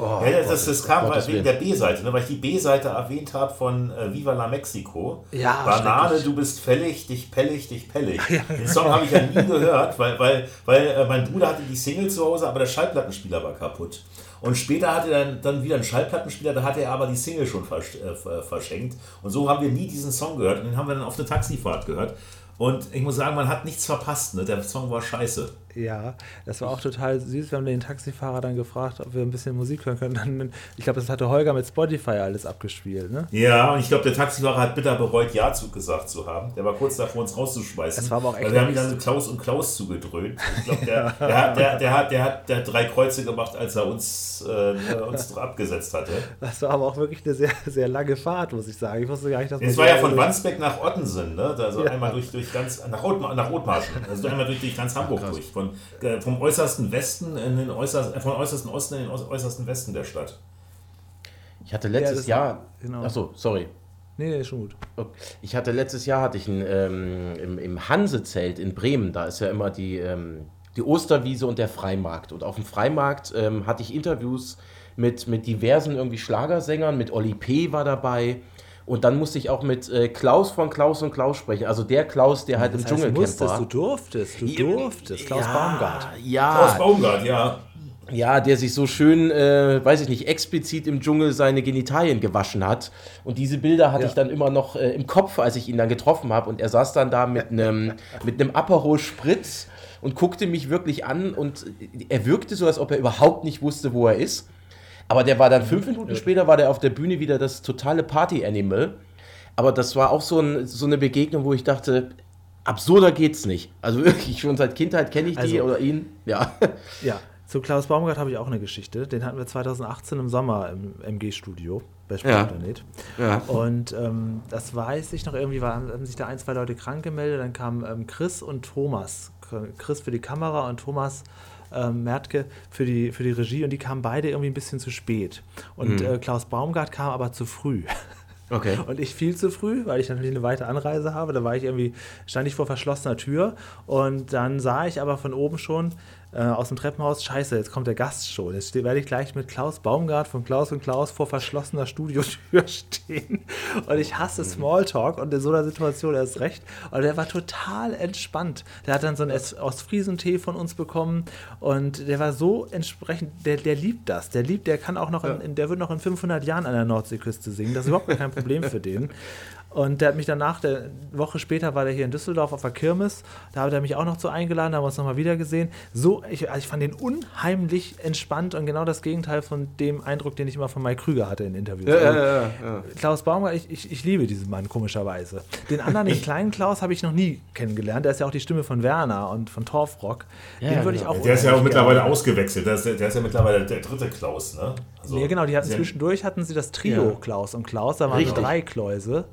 Oh, ja, das, das kam Gott, wegen der B-Seite, ne, weil ich die B-Seite erwähnt habe von äh, Viva la Mexico. Ja, Banane, du bist fällig, dich pellig, dich pellig. Ja, Den Song habe ich ja nie gehört, weil, weil, weil äh, mein Bruder hatte die Single zu Hause, aber der Schallplattenspieler war kaputt. Und später hatte er dann, dann wieder einen Schallplattenspieler, da hatte er aber die Single schon versch äh, verschenkt. Und so haben wir nie diesen Song gehört. Und den haben wir dann auf der Taxifahrt gehört. Und ich muss sagen, man hat nichts verpasst. Ne? Der Song war scheiße. Ja, das war auch total süß. Wir haben den Taxifahrer dann gefragt, ob wir ein bisschen Musik hören können. Dann, ich glaube, das hatte Holger mit Spotify alles abgespielt, ne? Ja, und ich glaube, der Taxifahrer hat bitter bereut, Ja zugesagt zu haben. Der war kurz davor, uns rauszuschmeißen. Das war aber auch echt Weil wir haben ihn dann Klaus und Klaus zugedröhnt. Ich glaube, der, der, hat, der, der, hat, der, hat, der hat drei Kreuze gemacht, als er uns, äh, uns abgesetzt hatte. Das war aber auch wirklich eine sehr, sehr lange Fahrt, muss ich sagen. Ich wusste gar nicht, dass Es war ja von Wandsbeck nach Ottensen, ne? Also ja. einmal durch, durch ganz, nach, Oth, nach Othmarschen. Also einmal durch, durch ganz Hamburg Ach, durch. Von, äh, vom äußersten Westen in den äußersten, äh, vom äußersten Osten in den äußersten Westen der Stadt. Ich hatte letztes ja, Jahr. Genau. Achso, sorry. Nee, nee, schon gut. Ich hatte letztes Jahr hatte ich ein, ähm, im, im Hansezelt in Bremen, da ist ja immer die, ähm, die Osterwiese und der Freimarkt. Und auf dem Freimarkt ähm, hatte ich Interviews mit, mit diversen irgendwie Schlagersängern, mit Oli P. war dabei. Und dann musste ich auch mit äh, Klaus von Klaus und Klaus sprechen. Also der Klaus, der halt das im heißt, Dschungelcamp musstest, war. Du durftest, du durftest. Klaus ja, Baumgart. Ja. Klaus Baumgart, ja. Ja, der sich so schön, äh, weiß ich nicht, explizit im Dschungel seine Genitalien gewaschen hat. Und diese Bilder hatte ja. ich dann immer noch äh, im Kopf, als ich ihn dann getroffen habe. Und er saß dann da mit einem mit einem Aperol Spritz und guckte mich wirklich an. Und er wirkte so, als ob er überhaupt nicht wusste, wo er ist. Aber der war dann fünf Minuten später, war der auf der Bühne wieder das totale Party-Animal. Aber das war auch so, ein, so eine Begegnung, wo ich dachte, absurder geht's nicht. Also wirklich, schon seit Kindheit kenne ich die also, oder ihn. Ja. Ja, zu Klaus Baumgart habe ich auch eine Geschichte. Den hatten wir 2018 im Sommer im MG-Studio bei Sportplanet. Ja. ja. Und ähm, das weiß ich noch, irgendwie war, haben sich da ein, zwei Leute krank gemeldet. Dann kamen ähm, Chris und Thomas. Chris für die Kamera und Thomas ähm, Mertke für die, für die Regie und die kamen beide irgendwie ein bisschen zu spät. Und mhm. äh, Klaus Baumgart kam aber zu früh. Okay. Und ich viel zu früh, weil ich natürlich eine weite Anreise habe. Da war ich irgendwie, stand ich vor verschlossener Tür und dann sah ich aber von oben schon, äh, aus dem Treppenhaus, scheiße, jetzt kommt der Gast schon. Jetzt werde ich gleich mit Klaus Baumgart von Klaus und Klaus vor verschlossener Studiotür stehen. Und ich hasse Smalltalk und in so einer Situation erst recht. Und der war total entspannt. Der hat dann so einen Ostfriesentee von uns bekommen und der war so entsprechend, der, der liebt das. Der liebt, der kann auch noch, in, in, der wird noch in 500 Jahren an der Nordseeküste singen. Das ist überhaupt kein Problem für den. Und der hat mich danach, eine Woche später war der hier in Düsseldorf auf der Kirmes, da hat er mich auch noch zu eingeladen, da haben wir uns nochmal wieder gesehen. So, ich, also ich fand den unheimlich entspannt und genau das Gegenteil von dem Eindruck, den ich immer von Mike Krüger hatte in Interviews. Ja, also, ja, ja, Klaus Baumgart, ich, ich, ich, liebe diesen Mann, komischerweise. Den anderen, den kleinen Klaus, habe ich noch nie kennengelernt. Der ist ja auch die Stimme von Werner und von Torfrock. den würde ich genau. auch Der ist ja auch mittlerweile ausgewechselt. Der ist, der ist, ja mittlerweile der dritte Klaus, ne? Also, ja, genau, die hatten zwischendurch hatten sie das Trio Klaus und Klaus, da waren Richtig. drei Kläuse.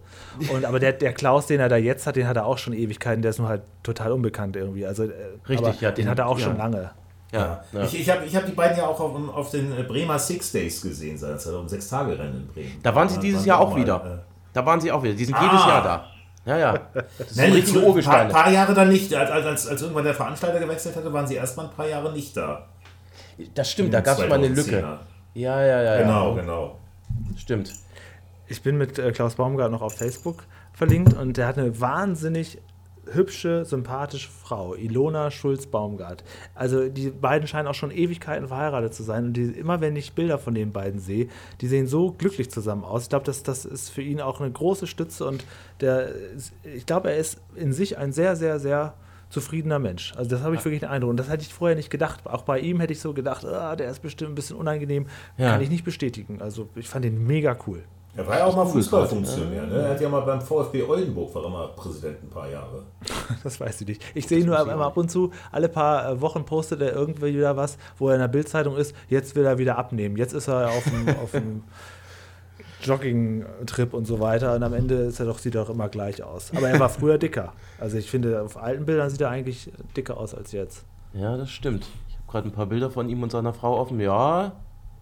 Und, aber der, der Klaus, den er da jetzt hat, den hat er auch schon Ewigkeiten, der ist nur halt total unbekannt irgendwie. Also, äh, Richtig, ja. Den, den hat er auch ja. schon lange. Ja, ja. Ich, ich habe ich hab die beiden ja auch auf, auf den Bremer Six Days gesehen, seit um sechs Tage Rennen in Bremen. Da waren sie dieses waren Jahr auch mal, wieder. Äh, da waren sie auch wieder. Die sind ah. jedes Jahr da. Ja, ja. Das ist Nein, richtige Urgesteine. Ein paar, paar, Jahre dann nicht. Als, als, als irgendwann der Veranstalter gewechselt hatte, waren sie erstmal ein paar Jahre nicht da. Das stimmt, da gab es mal eine Lücke. Ja, ja, ja. Genau, ja. genau. Stimmt. Ich bin mit äh, Klaus Baumgart noch auf Facebook verlinkt und der hat eine wahnsinnig hübsche, sympathische Frau, Ilona Schulz-Baumgart. Also die beiden scheinen auch schon Ewigkeiten verheiratet zu sein und die, immer wenn ich Bilder von den beiden sehe, die sehen so glücklich zusammen aus. Ich glaube, das, das ist für ihn auch eine große Stütze und der, ich glaube, er ist in sich ein sehr, sehr, sehr zufriedener Mensch. Also das habe ich wirklich den Eindruck. Und das hätte ich vorher nicht gedacht. Auch bei ihm hätte ich so gedacht, ah, der ist bestimmt ein bisschen unangenehm. Ja. Kann ich nicht bestätigen. Also ich fand ihn mega cool. Er war ja auch mal Fußballfunktionär. Ne? Er hat ja mal beim VfB Oldenburg war er mal Präsident ein paar Jahre. Das weiß ich nicht. Ich sehe nur immer ab und zu, alle paar äh, Wochen postet er irgendwie wieder was, wo er in der Bildzeitung ist. Jetzt will er wieder abnehmen. Jetzt ist er auf dem, auf dem Jogging-Trip und so weiter. Und am Ende ist er doch, sieht er doch immer gleich aus. Aber er war früher dicker. Also ich finde, auf alten Bildern sieht er eigentlich dicker aus als jetzt. Ja, das stimmt. Ich habe gerade ein paar Bilder von ihm und seiner Frau offen. Ja,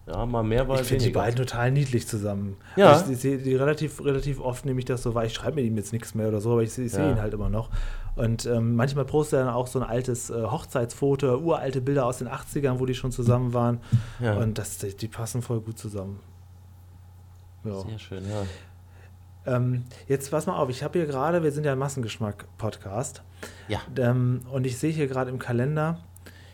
ja, mal mehr, mal Ich finde die beiden total niedlich zusammen. Ja. Also ich, sehe die relativ, relativ oft, nehme ich das so, weil ich schreibe mit ihm jetzt nichts mehr oder so, aber ich, ich sehe ja. ihn halt immer noch. Und ähm, manchmal postet er dann auch so ein altes äh, Hochzeitsfoto, uralte Bilder aus den 80ern, wo die schon zusammen waren. Ja. Und das, die, die passen voll gut zusammen. Ja. Sehr schön, ja. Ähm, jetzt pass mal auf, ich habe hier gerade, wir sind ja ein Massengeschmack-Podcast. Ja. Ähm, und ich sehe hier gerade im Kalender,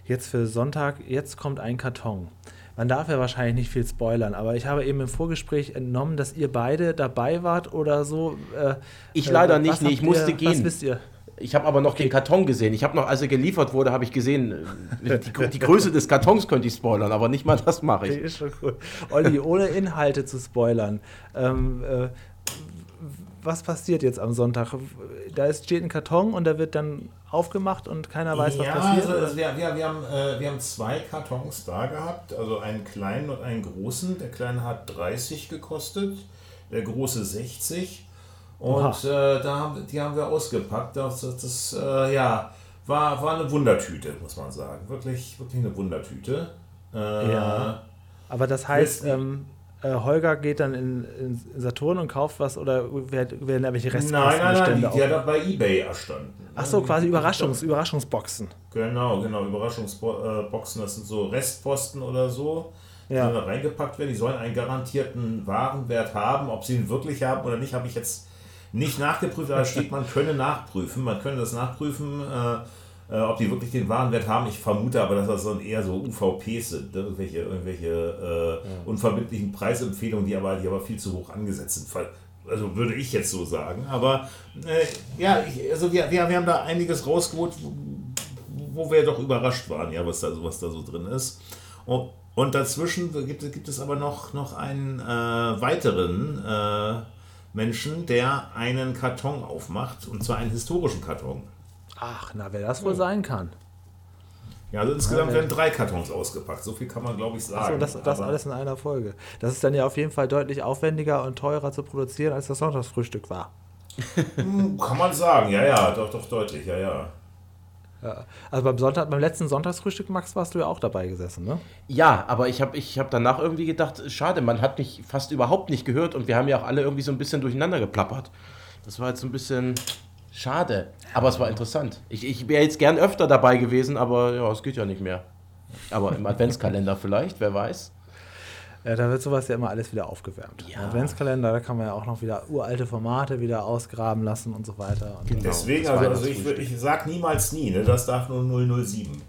jetzt für Sonntag, jetzt kommt ein Karton. Man darf ja wahrscheinlich nicht viel spoilern, aber ich habe eben im Vorgespräch entnommen, dass ihr beide dabei wart oder so. Äh, ich leider äh, nicht, nee, ich musste ihr, gehen. Was wisst ihr? Ich habe aber noch okay. den Karton gesehen. Ich habe noch, als er geliefert wurde, habe ich gesehen, äh, die, die, Größe des Kartons könnte ich spoilern, aber nicht mal das mache ich. Okay, ist schon cool. Olli, ohne Inhalte zu spoilern. Ähm, äh, was passiert jetzt am Sonntag? Da steht ein Karton und der wird dann aufgemacht und keiner weiß, was ja, passiert. Also, also wir, wir, wir, haben, äh, wir haben zwei Kartons da gehabt, also einen kleinen und einen großen. Der kleine hat 30 gekostet, der große 60. Und äh, da haben, die haben wir ausgepackt. Das, das, äh, ja, war, war eine Wundertüte, muss man sagen. Wirklich, wirklich eine Wundertüte. Äh, ja. Aber das heißt, ähm, äh, Holger geht dann in, in, Saturn und kauft was oder werden, werden da welche Restposten Nein, nein, nein, die, die hat er bei Ebay erstanden. Ach so, quasi Überraschungs, Überraschungsboxen. Genau, genau, Überraschungsboxen, das sind so Restposten oder so. Die ja. reingepackt werden, die sollen einen garantierten Warenwert haben. Ob sie ihn wirklich haben oder nicht, habe ich jetzt nicht nachgeprüft, aber steht, man könne nachprüfen. Man könne das nachprüfen. Äh, äh, ob die wirklich den Warenwert haben, ich vermute aber, dass das dann eher so UVPs sind, ne? irgendwelche, irgendwelche äh, ja. unverbindlichen Preisempfehlungen, die aber, die aber viel zu hoch angesetzt sind. Also würde ich jetzt so sagen. Aber äh, ja, ich, also wir, wir, wir haben da einiges rausgeholt, wo, wo wir doch überrascht waren, ja, was da, was da so drin ist. Und, und dazwischen gibt, gibt es aber noch, noch einen äh, weiteren äh, Menschen, der einen Karton aufmacht, und zwar einen historischen Karton. Ach, na, wer das wohl sein kann. Ja, also insgesamt werden drei Kartons ausgepackt. So viel kann man, glaube ich, sagen. Achso, das, das alles in einer Folge. Das ist dann ja auf jeden Fall deutlich aufwendiger und teurer zu produzieren, als das Sonntagsfrühstück war. Hm, kann man sagen, ja, ja, doch, doch, deutlich, ja, ja. Ja. Also beim, Sonntag, beim letzten Sonntagsfrühstück, Max, warst du ja auch dabei gesessen, ne? Ja, aber ich habe ich hab danach irgendwie gedacht, schade, man hat mich fast überhaupt nicht gehört und wir haben ja auch alle irgendwie so ein bisschen durcheinander geplappert. Das war jetzt so ein bisschen Schade. Aber es war interessant. Ich, ich wäre jetzt gern öfter dabei gewesen, aber ja, es geht ja nicht mehr. Aber im Adventskalender vielleicht, wer weiß. Ja, da wird sowas ja immer alles wieder aufgewärmt. Ja. Adventskalender, da kann man ja auch noch wieder uralte Formate wieder ausgraben lassen und so weiter. Und genau. Deswegen, also, also ich, ich sag niemals nie, ne? das darf nur 007.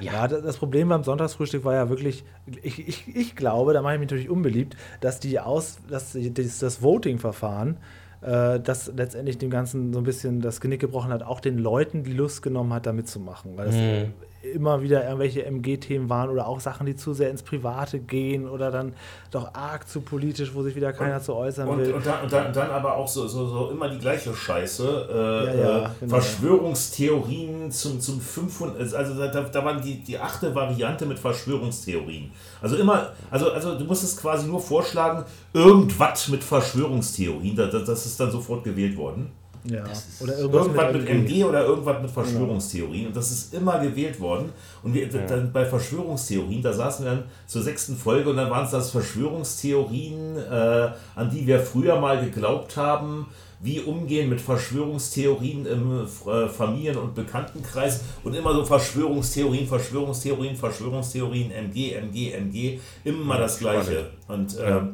Ja. ja, das Problem beim Sonntagsfrühstück war ja wirklich, ich, ich, ich glaube, da mache ich mich natürlich unbeliebt, dass die Aus, dass das, das Voting-Verfahren äh, das letztendlich dem Ganzen so ein bisschen das Genick gebrochen hat, auch den Leuten die Lust genommen hat, da mitzumachen. Weil es mhm immer wieder irgendwelche MG-Themen waren oder auch Sachen, die zu sehr ins Private gehen oder dann doch arg zu politisch, wo sich wieder keiner und, zu äußern und, will. Und dann, und, dann, dann, aber auch so, so, so immer die gleiche Scheiße. Äh, ja, ja, äh, genau. Verschwörungstheorien zum, zum 500, also da, da waren die, die achte Variante mit Verschwörungstheorien. Also immer, also, also du musst es quasi nur vorschlagen, irgendwas mit Verschwörungstheorien, das, das ist dann sofort gewählt worden. Ja. Oder irgendwas, irgendwas mit, mit MG oder irgendwas mit Verschwörungstheorien. Und das ist immer gewählt worden. Und wir, ja. dann bei Verschwörungstheorien, da saßen wir dann zur sechsten Folge und dann waren es das Verschwörungstheorien, äh, an die wir früher mal geglaubt haben, wie umgehen mit Verschwörungstheorien im äh, Familien- und Bekanntenkreis und immer so Verschwörungstheorien, Verschwörungstheorien, Verschwörungstheorien, MG, MG, MG, immer das Gleiche. Und äh, ja.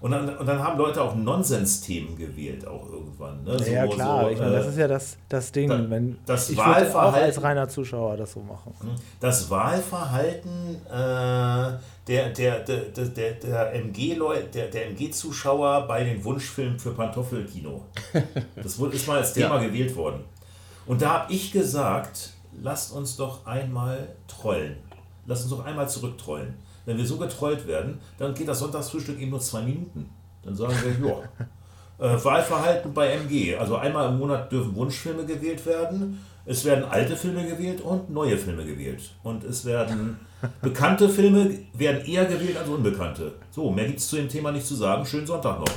Und dann, und dann haben Leute auch Nonsens-Themen gewählt, auch irgendwann. Ne? So, ja, klar. So, ich meine, das ist ja das, das Ding. Da, wenn das ich würde auch als reiner Zuschauer das so machen. Hm. Das Wahlverhalten äh, der, der, der, der, der MG-Leute, der, der MG-Zuschauer bei den Wunschfilmen für Pantoffelkino. Das ist mal als Thema ja. gewählt worden. Und da habe ich gesagt, lasst uns doch einmal trollen. Lasst uns doch einmal zurücktrollen. Wenn wir so getrollt werden, dann geht das Sonntagsfrühstück eben nur zwei Minuten. Dann sagen wir, ja. Äh, Wahlverhalten bei MG. Also einmal im Monat dürfen Wunschfilme gewählt werden. Es werden alte Filme gewählt und neue Filme gewählt. Und es werden bekannte Filme werden eher gewählt als unbekannte. So, mehr gibt es zu dem Thema nicht zu sagen. Schönen Sonntag noch.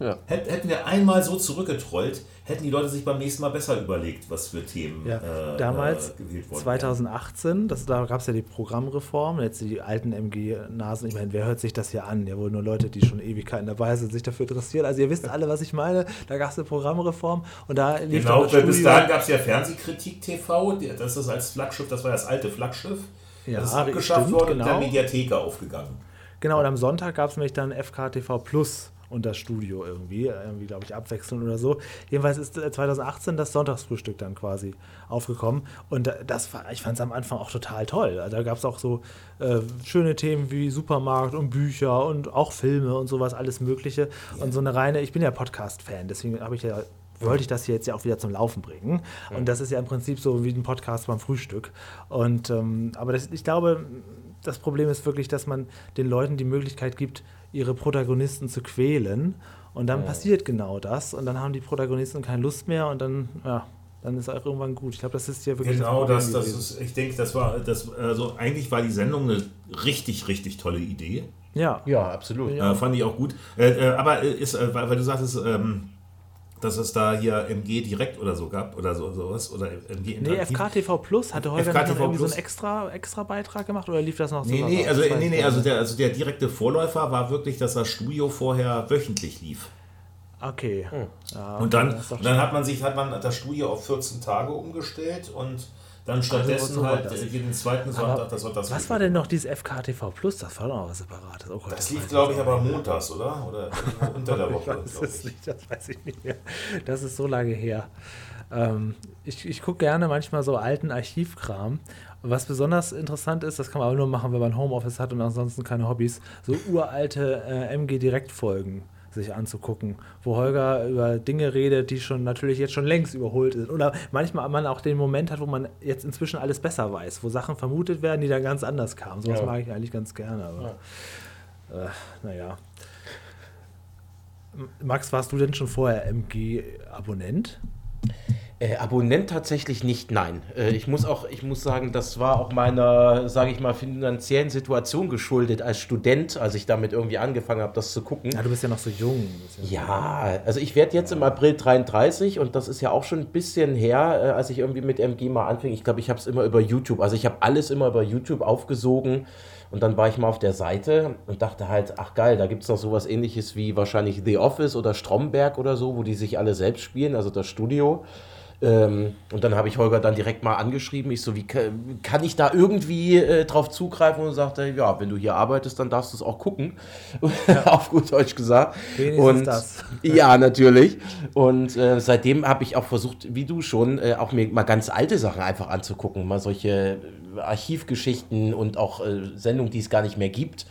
Ja. Hätten wir einmal so zurückgetrollt, hätten die Leute sich beim nächsten Mal besser überlegt, was für Themen ja, äh, damals, äh, gewählt wurden. 2018, das, da gab es ja die Programmreform, jetzt die alten MG-Nasen. Ich meine, wer hört sich das hier an? Ja, wohl nur Leute, die schon Ewigkeiten dabei sind, sich dafür interessieren. Also ihr wisst alle, was ich meine. Da gab es eine Programmreform und da lief Genau, bis dahin gab es ja Fernsehkritik TV, das ist als Flaggschiff, das war das alte Flaggschiff. Ja, das ist abgeschafft stimmt, worden genau. und der Mediatheke aufgegangen. Genau, und am Sonntag gab es nämlich dann FKTV Plus und das Studio irgendwie, irgendwie glaube ich abwechseln oder so. Jedenfalls ist 2018 äh, das Sonntagsfrühstück dann quasi aufgekommen und das war, ich fand es am Anfang auch total toll. Also da gab es auch so äh, schöne Themen wie Supermarkt und Bücher und auch Filme und sowas, alles Mögliche. Ja. Und so eine reine, ich bin ja Podcast-Fan, deswegen habe ich ja wollte ich das hier jetzt ja auch wieder zum Laufen bringen. Und das ist ja im Prinzip so wie ein Podcast beim Frühstück. Und ähm, aber das, ich glaube, das Problem ist wirklich, dass man den Leuten die Möglichkeit gibt, ihre Protagonisten zu quälen. Und dann passiert genau das. Und dann haben die Protagonisten keine Lust mehr und dann, ja, dann ist auch irgendwann gut. Ich glaube, das ist ja wirklich. Genau, Problem das, das ist, ich denke, das war, das, also eigentlich war die Sendung eine richtig, richtig tolle Idee. Ja. Ja, absolut. Ja. Äh, fand ich auch gut. Äh, äh, aber äh, ist, äh, weil, weil du sagtest, ähm, dass es da hier MG direkt oder so gab oder so sowas oder MG Nee, interaktiv. FKTV Plus hatte FKTV noch irgendwie so Plus. einen extra, extra Beitrag gemacht oder lief das noch so? Nee, nee, also, nee, nee, also, der, also der direkte Vorläufer war wirklich, dass das Studio vorher wöchentlich lief. Okay. Hm. Ja, dann, und dann hat man sich, hat man das Studio auf 14 Tage umgestellt und dann stattdessen so war halt das. äh, jeden zweiten Sonntag das das was war denn noch dieses FKTV Plus? Das war doch noch was Separates. Oh Gott, Das weiß lief, glaube ich, aber montags, oder? Oder unter der Woche, Das, glaube ist ich. nicht, das weiß ich nicht mehr. Das ist so lange her. Ähm, ich ich gucke gerne manchmal so alten Archivkram. Was besonders interessant ist, das kann man aber nur machen, wenn man Homeoffice hat und ansonsten keine Hobbys, so uralte äh, MG-Direktfolgen sich anzugucken, wo Holger über Dinge redet, die schon natürlich jetzt schon längst überholt sind. Oder manchmal man auch den Moment hat, wo man jetzt inzwischen alles besser weiß, wo Sachen vermutet werden, die dann ganz anders kamen. Sowas Ja. mag ich eigentlich ganz gerne, aber äh, naja. Max, warst du denn schon vorher MG-Abonnent? Äh, Abonnent tatsächlich nicht, nein. Äh, ich muss auch, ich muss sagen, das war auch meiner, sage ich mal, finanziellen Situation geschuldet als Student, als ich damit irgendwie angefangen habe, das zu gucken. Ja, du bist ja noch so jung. Ja, also ich werde jetzt im April 33 und das ist ja auch schon ein bisschen her, äh, als ich irgendwie mit MG mal anfing. Ich glaube, ich habe es immer über YouTube, also ich habe alles immer über YouTube aufgesogen und dann war ich mal auf der Seite und dachte halt, ach geil, da gibt es noch sowas ähnliches wie wahrscheinlich The Office oder Stromberg oder so, wo die sich alle selbst spielen, also das Studio. Ähm, und dann habe ich Holger dann direkt mal angeschrieben. Ich so, wie ka- kann ich da irgendwie äh, drauf zugreifen? Und sagte, ja, wenn du hier arbeitest, dann darfst du es auch gucken. Auf gut Deutsch gesagt. Wenigstens und das. ja, natürlich. Und äh, seitdem habe ich auch versucht, wie du schon, äh, auch mir mal ganz alte Sachen einfach anzugucken. Mal solche äh, Archivgeschichten und auch äh, Sendungen, die es gar nicht mehr gibt.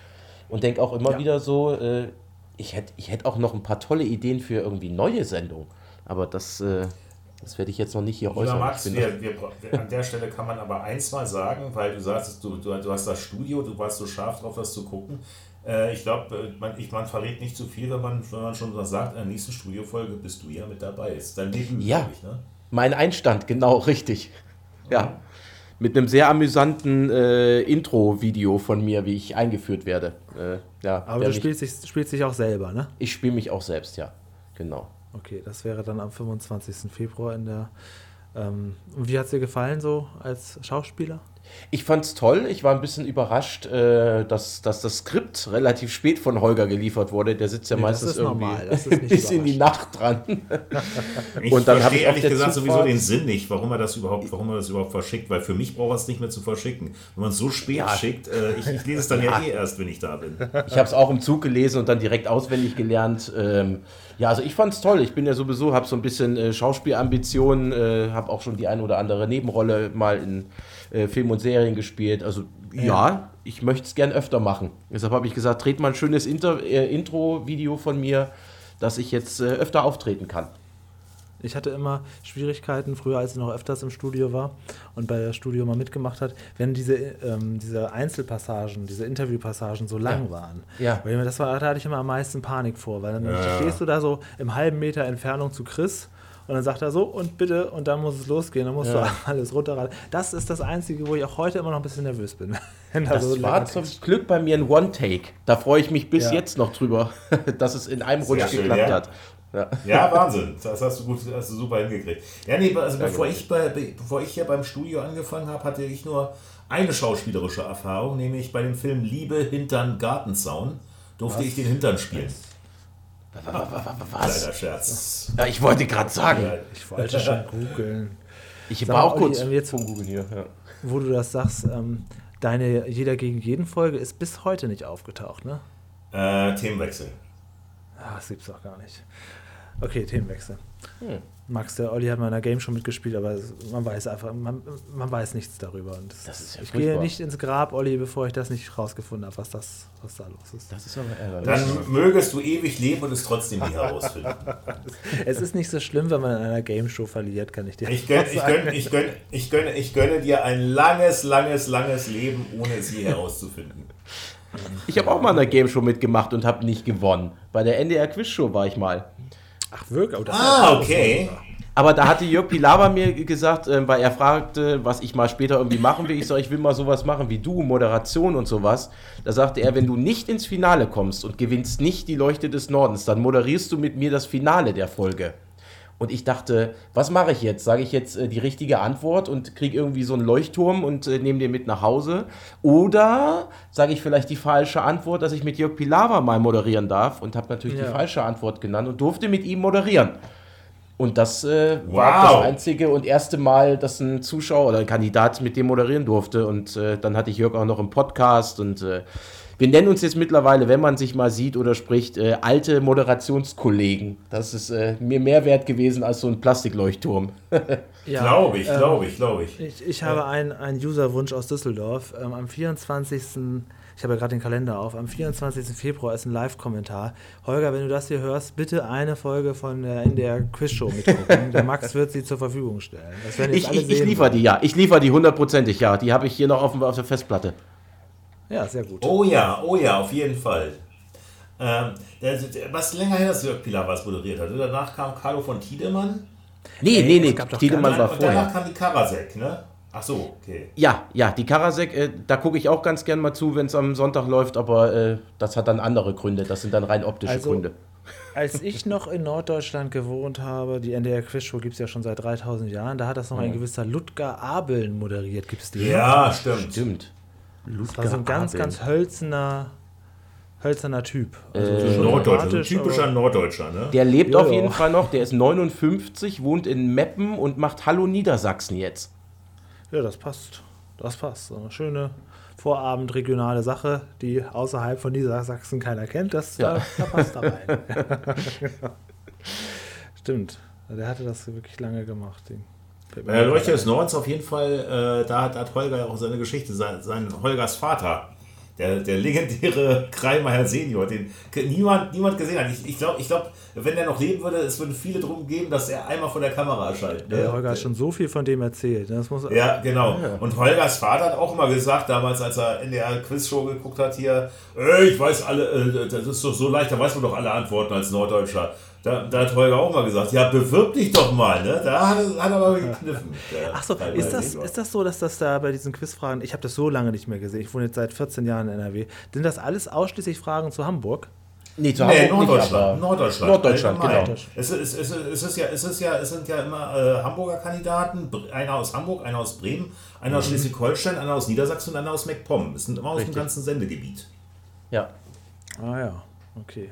Und denke auch immer Ja. wieder so, äh, ich hätte ich hätt auch noch ein paar tolle Ideen für irgendwie neue Sendungen. Aber das, das werde ich jetzt noch nicht hier Lieber äußern. Max, wir, wir, wir, an der Stelle kann man aber eins mal sagen, weil du sagst, du, du, du hast das Studio, du warst so scharf drauf, das zu gucken. Äh, ich glaube, man, ich, man verrät nicht zu viel, wenn man, wenn man schon was sagt, in der nächsten Studiofolge bist du ja mit dabei. Ist dein Debüt, Ja. ich, ne? Mein Einstand, genau, richtig. Ja. Mit einem sehr amüsanten äh, Intro-Video von mir, wie ich eingeführt werde. Äh, ja, Aber du spielst dich, spielst dich auch selber, ne? Ich spiele mich auch selbst, ja. Genau. Okay, das wäre dann am 25. Februar in der. Ähm, und wie hat es dir gefallen so als Schauspieler? Ich fand's toll. Ich war ein bisschen überrascht, äh, dass, dass das Skript relativ spät von Holger geliefert wurde. Der sitzt ja Nee, das meistens ist irgendwie normal. Das ist nicht bis in die Nacht dran. Ich Und dann hab verstehe ich ehrlich gesagt Zugfahrt- sowieso den Sinn nicht, warum er das überhaupt, warum er das überhaupt verschickt, weil für mich braucht er es nicht mehr zu verschicken. Wenn man es so spät Ja. schickt, äh, ich, ich lese es dann ja. eh erst, wenn ich da bin. Ich habe es auch im Zug gelesen und dann direkt auswendig gelernt. Ähm, ja, also ich fand's toll. Ich bin ja sowieso, habe so ein bisschen äh, Schauspielambitionen, äh, habe auch schon die eine oder andere Nebenrolle mal in äh, Film und Serien gespielt. Also ja, ich möchte es gern öfter machen. Deshalb habe ich gesagt, dreht mal ein schönes Inter äh, Intro-Video von mir, dass ich jetzt äh, öfter auftreten kann. Ich hatte immer Schwierigkeiten, früher als ich noch öfters im Studio war und bei der Studio mal mitgemacht hat, wenn diese, ähm, diese Einzelpassagen, diese Interviewpassagen so lang Ja. waren. Ja. Weil das war, da hatte ich immer am meisten Panik vor, weil dann Ja. stehst du da so im halben Meter Entfernung zu Chris und dann sagt er so und bitte und dann muss es losgehen, dann musst Ja. du alles runterraten. Das ist das Einzige, wo ich auch heute immer noch ein bisschen nervös bin. Das so war zum Glück bei mir ein One-Take. Da freue ich mich bis Ja. jetzt noch drüber, dass es in einem Rutsch geklappt ja. hat. Ja. Ja, Wahnsinn. Das hast du gut, hast du super hingekriegt. Ja, nee, also bevor ich, bei, be- bevor ich hier beim Studio angefangen habe, hatte ich nur eine schauspielerische Erfahrung, nämlich bei dem Film Liebe Hintern Gartenzaun durfte ich den Hintern spielen. Was? Kleiner Scherz. Ja, ich wollte gerade sagen. Ah, Ich wollte schon googeln. Ich war auch Olli, kurz ähm, jetzt- vom Google hier. Ja. Wo du das sagst, ähm, deine Jeder gegen jeden Folge ist bis heute nicht aufgetaucht, ne? Äh, Themenwechsel. Ah, das gibt's doch gar nicht. Okay, Themenwechsel. Hm. Max, der Olli hat mal in einer Game Show mitgespielt, aber man weiß einfach, man, man weiß nichts darüber. Und das, das ist ja ich furchtbar. gehe nicht ins Grab, Olli, bevor ich das nicht rausgefunden habe, was, das, was da los ist. Das ist aber ärgerlich. Dann mögest du ewig leben und es trotzdem nie herausfinden. es ist nicht so schlimm, wenn man in einer Game Show verliert, kann ich dir ich gönn, ich, gönn, ich, gönn, ich, gönne, ich gönne dir ein langes, langes, langes Leben, ohne es je herauszufinden. Ich habe auch mal in einer Game Show mitgemacht und habe nicht gewonnen. Bei der NDR Quiz Show war ich mal. Ach, wirklich? Oh, ah, okay. Aber da hatte Jörg Pilawa mir gesagt, äh, weil er fragte, was ich mal später irgendwie machen will. Ich sage, ich will mal sowas machen wie du, Moderation und sowas. Da sagte er, wenn du nicht ins Finale kommst und gewinnst nicht die Leuchte des Nordens, dann moderierst du mit mir das Finale der Folge. Und ich dachte, was mache ich jetzt? Sage ich jetzt äh, die richtige Antwort und kriege irgendwie so einen Leuchtturm und äh, nehme den mit nach Hause? Oder sage ich vielleicht die falsche Antwort, dass ich mit Jörg Pilawa mal moderieren darf und habe natürlich ja. die falsche Antwort genannt und durfte mit ihm moderieren. Und das äh, wow. war das einzige und erste Mal, dass ein Zuschauer oder ein Kandidat mit dem moderieren durfte. Und äh, dann hatte ich Jörg auch noch im Podcast. Und äh, wir nennen uns jetzt mittlerweile, wenn man sich mal sieht oder spricht, äh, alte Moderationskollegen. Das ist äh, mir mehr wert gewesen als so ein Plastikleuchtturm. ja, glaube ich, glaube ich, glaube ich. Ich, ich habe einen, einen Userwunsch aus Düsseldorf. Ähm, am 24 ich habe ja gerade den Kalender auf, am 24. Februar ist ein Live-Kommentar. Holger, wenn du das hier hörst, bitte eine Folge von der, in der Quizshow mitgucken. der Max wird sie zur Verfügung stellen. ich ich, ich liefere die, ja. Ich liefere die hundertprozentig, ja. Die habe ich hier noch auf, auf der Festplatte. Ja, sehr gut. Oh ja, oh ja, auf jeden Fall. Ähm, der, der, was länger her, dass Jörg Pilar was moderiert hat. Danach kam Carlo von Tiedemann. Nee, nee, nee, Tiedemann war vorher. Danach kam die Karasek, ne? Ach so, okay. Ja, ja, die Karasek, äh, da gucke ich auch ganz gern mal zu, wenn es am Sonntag läuft, aber äh, das hat dann andere Gründe. Das sind dann rein optische also, Gründe. Als ich noch in Norddeutschland gewohnt habe, die NDR Quizshow gibt es ja schon seit 3000 Jahren, da hat das noch mhm. ein gewisser Ludger Abeln moderiert. Gibt es die? Ja, stimmt. Stimmt. Ludger das war ein ganz, Abeln. ganz hölzerner, hölzerner Typ. Also äh, Norddeutscher, so typischer Norddeutscher, ne? Der lebt ja, auf jeden Fall noch, der ist 59, wohnt in Meppen und macht Hallo Niedersachsen jetzt. Ja, das passt. Das passt. So eine schöne Vorabend regionale Sache, die außerhalb von Niedersachsen keiner kennt. Das ja. da, da passt da rein. Stimmt. Der hatte das wirklich lange gemacht. Äh, Leuchter des Nordens auf jeden Fall, äh, da hat, hat Holger ja auch seine Geschichte, sein, sein Holgers Vater der, der legendäre Kreimeier Senior, den niemand, niemand gesehen hat. Ich, ich glaube, ich glaub, wenn er noch leben würde, es würden viele darum geben, dass er einmal vor der Kamera erscheint. Ne? Der Holger hat schon so viel von dem erzählt. Das muss, ja, genau. Ja. Und Holgers Vater hat auch immer gesagt, damals, als er in der Quizshow geguckt hat, hier, ich weiß alle, äh, das ist doch so leicht, da weiß man doch alle Antworten als Norddeutscher. Da, da, hat Holger auch mal gesagt, ja, bewirb dich doch mal, ne? Da hat, hat er aber gekniffen. Achso, ist das, ist das so, dass das da bei diesen Quizfragen, ich habe das so lange nicht mehr gesehen, ich wohne jetzt seit 14 Jahren in NRW, sind das alles ausschließlich Fragen zu Hamburg? Nee, zu nee, Hamburg Norddeutschland. Nicht, Norddeutschland. Norddeutschland, genau. Es, ist, es, es, ist ja, es, ist ja, es sind ja immer äh, Hamburger Kandidaten, einer aus Hamburg, einer aus Bremen, einer mhm. aus Schleswig-Holstein, einer aus Niedersachsen und einer aus MacPom. Das sind immer aus Richtig. dem ganzen Sendegebiet. Ja. Ah ja, okay.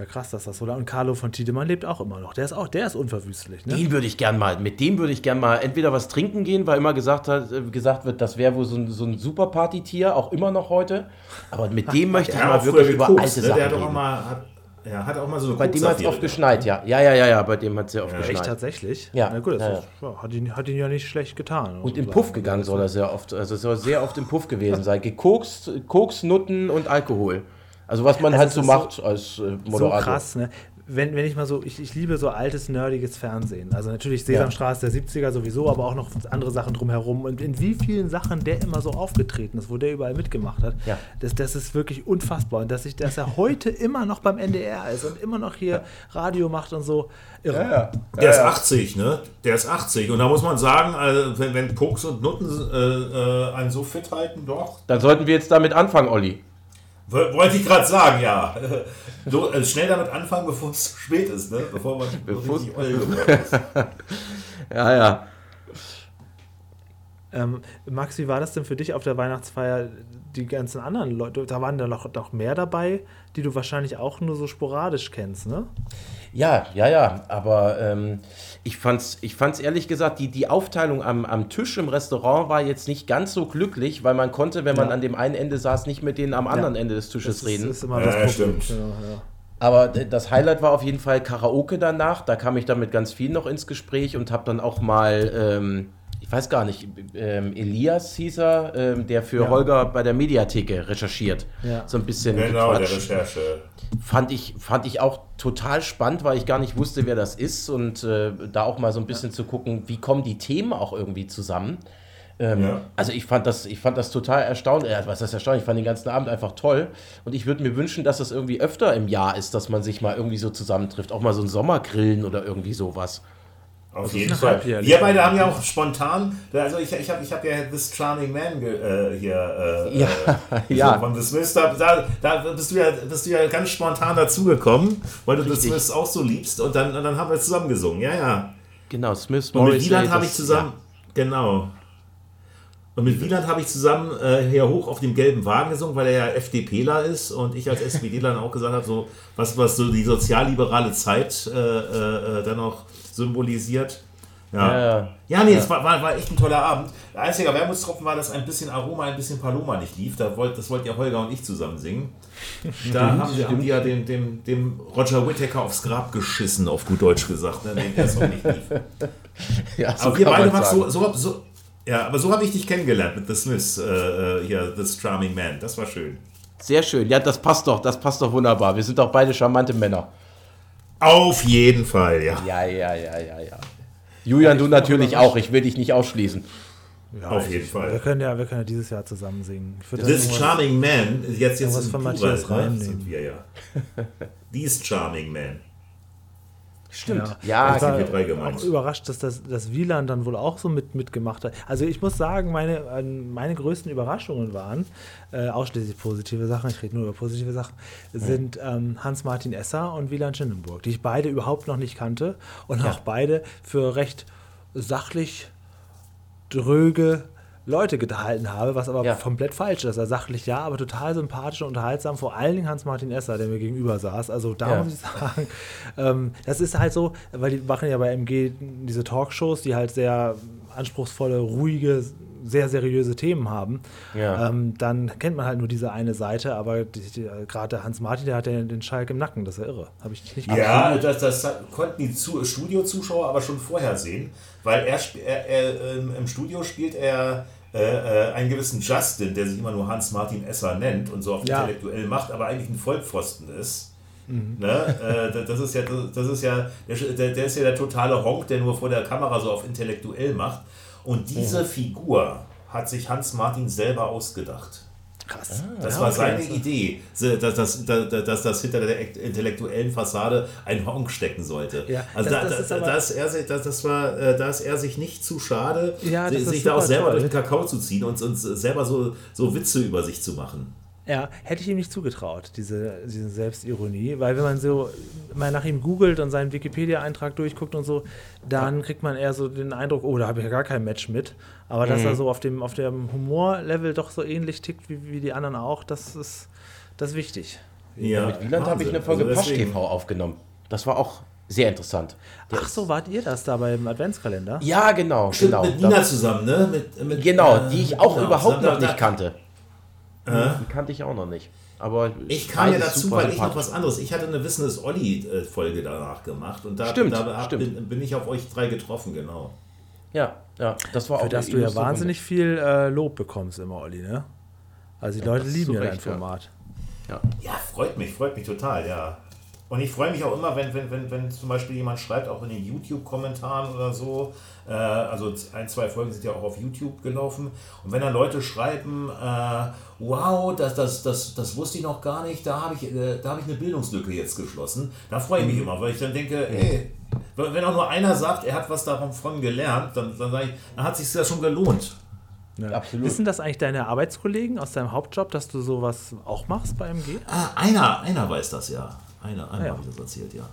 Ja, krass, dass das so lange. Und Carlo von Tiedemann lebt auch immer noch. Der ist auch, der ist unverwüstlich. Ne? Den würde ich gern mal, mit dem würde ich gern mal entweder was trinken gehen, weil immer gesagt, hat, äh, gesagt wird, das wäre wohl so ein, so ein super Partytier, auch immer noch heute. Aber mit dem möchte ich mal wirklich über gekokst, alte ne? Sachen der hat reden. Mal, hat, ja, hat auch mal so eine Bei dem hat es oft geschneit, ja. Ja, ja, ja, ja, bei dem hat es sehr oft ja, geschneit. Echt tatsächlich? Ja. Na gut, das ja, ist, ja. hat, ihn, hat ihn ja nicht schlecht getan. Und im Puff gegangen soll er sehr oft, also soll sehr oft im Puff gewesen sein. Gekokst, Koks, Nutten und Alkohol. Also was man also halt so macht so, als äh, Moderator. So krass, ne? wenn, wenn ich mal so, ich, ich liebe so altes, nerdiges Fernsehen. Also natürlich Sesamstraße der 70er sowieso, aber auch noch andere Sachen drumherum. Und in wie vielen Sachen der immer so aufgetreten ist, wo der überall mitgemacht hat, ja. das, das ist wirklich unfassbar. Und dass, ich, dass er heute immer noch beim NDR ist und immer noch hier Radio macht und so. Irre. Ja, ja. Der ist 80, ne? Der ist 80. Und da muss man sagen, also wenn, wenn Pucks und Nutten äh, äh, einen so fit halten, doch. Dann sollten wir jetzt damit anfangen, Olli. Wollte ich gerade sagen, ja. So, also schnell damit anfangen, bevor es zu spät ist, ne? Bevor man bevor richtig ist. ja, ja. Ähm, Max, wie war das denn für dich auf der Weihnachtsfeier? Die ganzen anderen Leute, da waren da noch, noch mehr dabei, die du wahrscheinlich auch nur so sporadisch kennst, ne? Ja, ja, ja, aber ähm, ich fand's, ich fand's ehrlich gesagt, die, die Aufteilung am, am Tisch im Restaurant war jetzt nicht ganz so glücklich, weil man konnte, wenn man an dem einen Ende saß, nicht mit denen am anderen ja. Ende des Tisches das reden. Ist, ist immer das ja, Problem. stimmt. Genau, ja. Aber das Highlight war auf jeden Fall Karaoke danach. Da kam ich dann mit ganz vielen noch ins Gespräch und habe dann auch mal, ähm, ich weiß gar nicht, ähm, Elias hieß er, ähm, der für Ja. Holger bei der Mediatheke recherchiert. Ja. So ein bisschen Genau, der gequatscht. Recherche. Fand ich, fand ich auch total spannend, weil ich gar nicht wusste, wer das ist und äh, da auch mal so ein bisschen zu gucken, wie kommen die Themen auch irgendwie zusammen. Ähm, Ja. Also ich fand das, ich fand das total erstaunlich. Äh, was heißt erstaunlich? Ich fand den ganzen Abend einfach toll. Und ich würde mir wünschen, dass das irgendwie öfter im Jahr ist, dass man sich mal irgendwie so zusammentrifft. Auch mal so ein Sommergrillen oder irgendwie sowas. Auf jeden eine Fall. halbjährliche Wir beide haben ja auch spontan, also ich, ich habe ich hab ja This Charming Man ge, äh, hier äh, Ja, äh, ja. von The Smiths, da, da, bist, du ja, bist du ja ganz spontan dazugekommen, weil du The Richtig. Smiths auch so liebst und dann, und dann haben wir zusammen gesungen, ja, ja. Genau, Smith Und mit. Wieland habe ich das- zusammen, genau. Und mit Wieland habe ich zusammen äh, hier hoch auf dem gelben Wagen gesungen, weil er ja FDPler ist und ich als SPDler dann auch gesagt habe, so, was, was so die sozialliberale Zeit äh, äh, dann auch symbolisiert. Ja, Ja. ja. nee, es war, war, war echt ein toller Abend. Der einzige Wermutstropfen war, dass ein bisschen Aroma, ein bisschen Paloma nicht lief. Da wollt, das wollten ja Holger und ich zusammen singen. Da haben, wir, haben die ja dem, dem, dem Roger Whittaker aufs Grab geschissen, auf gut Deutsch gesagt, ne, den der Song nicht lief. Ja, so Aber wir beide sagen. so, so, so, ja, aber so habe ich dich kennengelernt mit The Smiths, äh, äh, hier, This Charming Man. Das war schön. Sehr schön. Ja, das passt doch, das passt doch wunderbar. Wir sind doch beide charmante Männer. Auf jeden Fall, ja. Ja, ja, ja, ja, ja. Julian, du natürlich auch. Ich will dich nicht ausschließen. Ja, Auf ich- jeden Fall. Wir können ja, wir können ja dieses Jahr zusammen singen. Ich This Charming Man, jetzt, jetzt in von Matthias ne, reinnehmen. sind wir ja. These Charming Man. Stimmt. Ja, sind ja wir drei auch gemeint. überrascht, dass das dass Wieland dann wohl auch so mit, mitgemacht hat. Also ich muss sagen, meine, meine größten Überraschungen waren, äh, ausschließlich positive Sachen, ich rede nur über positive Sachen, sind ähm, Hans-Martin Esser und Wieland Schindenburg, die ich beide überhaupt noch nicht kannte und auch beide für recht sachlich dröge Leute gehalten habe, was aber Ja. komplett falsch ist. Also sachlich ja, aber total sympathisch und unterhaltsam. Vor allen Dingen Hans-Martin Esser, der mir gegenüber saß. Also da Ja. muss ich sagen, ähm, das ist halt so, weil die machen ja bei MG diese Talkshows, die halt sehr anspruchsvolle, ruhige, sehr seriöse Themen haben. Ja. Ähm, dann kennt man halt nur diese eine Seite, aber die, die, gerade der Hans-Martin, der hat ja den Schalk im Nacken, das ist ja irre. Habe ich nicht Ja, das, das konnten die Zu Studiozuschauer aber schon vorher sehen, weil er, er, er ähm, im Studio spielt er äh, äh, einen gewissen Justin, der sich immer nur Hans-Martin Esser nennt und so auf Ja. intellektuell macht, aber eigentlich ein Vollpfosten ist. Ne? Äh, das- ist ja, das ist ja der, der, der ist ja der totale Honk, der nur vor der Kamera so auf intellektuell macht. Und diese Figur hat sich Hans-Martin selber ausgedacht. Krass. Das Ja, war okay, seine also- Idee, dass, dass, dass, dass das hinter der intellektuellen Fassade ein Honk stecken sollte. Ja, also das- da, das da, ist aber- da, ist er, sich- das, das war, äh, er sich nicht zu schade, Ja, sich, da auch selber toll. durch den Kakao zu ziehen und, und selber so, so Witze über sich zu machen. Ja, hätte ich ihm nicht zugetraut, diese, diese Selbstironie, weil wenn man so mal nach ihm googelt und seinen Wikipedia-Eintrag durchguckt und so, dann kriegt man eher so den Eindruck, oh, da habe ich ja gar kein Match mit. Aber dass er so auf dem, auf dem Humorlevel doch so ähnlich tickt wie, wie die anderen auch, das ist, das ist wichtig. Ja, Mit Wieland habe ich eine Folge Also deswegen- TV aufgenommen. Das war auch sehr interessant. Der Ach so, wart ihr das da beim Adventskalender? Ja, genau. Stimmt, genau. mit Nina zusammen, ne? Mit, mit, Genau, äh, die ich auch genau, überhaupt noch nicht kannte. Äh? Die kannte ich auch noch nicht. Aber Ich kam ja dazu, weil ich noch was anderes. Ich hatte eine Wissen ist Olli-Folge danach gemacht und da, Stimmt, da stimmt. Bin, bin ich auf euch drei getroffen, genau. Ja, ja, das war auch Für das du ja wahnsinnig viel äh, Lob bekommst immer, Olli, ne? Also die Leute das lieben ja dein ja. Format. Runde. Ja, freut mich, freut mich total, ja. Und ich freue mich auch immer, wenn, wenn, wenn, wenn zum Beispiel jemand schreibt, auch in den YouTube-Kommentaren oder so. Äh, also ein, zwei Folgen sind ja auch auf YouTube gelaufen. Und wenn dann Leute schreiben, äh, wow, das, das, das, das wusste ich noch gar nicht, da habe ich, äh, da habe ich eine Bildungslücke jetzt geschlossen. Da freue ich mich immer, weil ich dann denke, ey, wenn auch nur einer sagt, er hat was davon gelernt, dann, dann sage ich, dann hat sich ja schon gelohnt. Ja. Absolut. Wissen das eigentlich deine Arbeitskollegen aus deinem Hauptjob, dass du sowas auch machst bei MG? Ah, einer, einer weiß das ja. Einer, einer Ja. habe ich das erzählt, ja.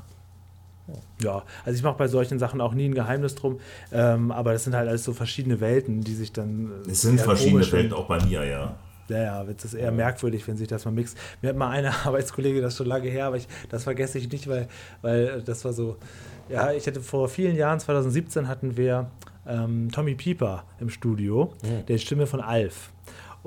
Ja, also ich mache bei solchen Sachen auch nie ein Geheimnis drum, ähm, aber das sind halt alles so verschiedene Welten, die sich dann. äh, Es sind verschiedene Welten, auch bei mir, ja. Ja, ja, es ist eher merkwürdig, wenn sich das mal mixt. Mir hat mal eine Arbeitskollege, das schon lange her, aber ich, das vergesse ich nicht, weil, weil das war so, ja, ich hatte vor vielen Jahren, 2017 hatten wir ähm, Tommy Pieper im Studio, der Stimme von Alf.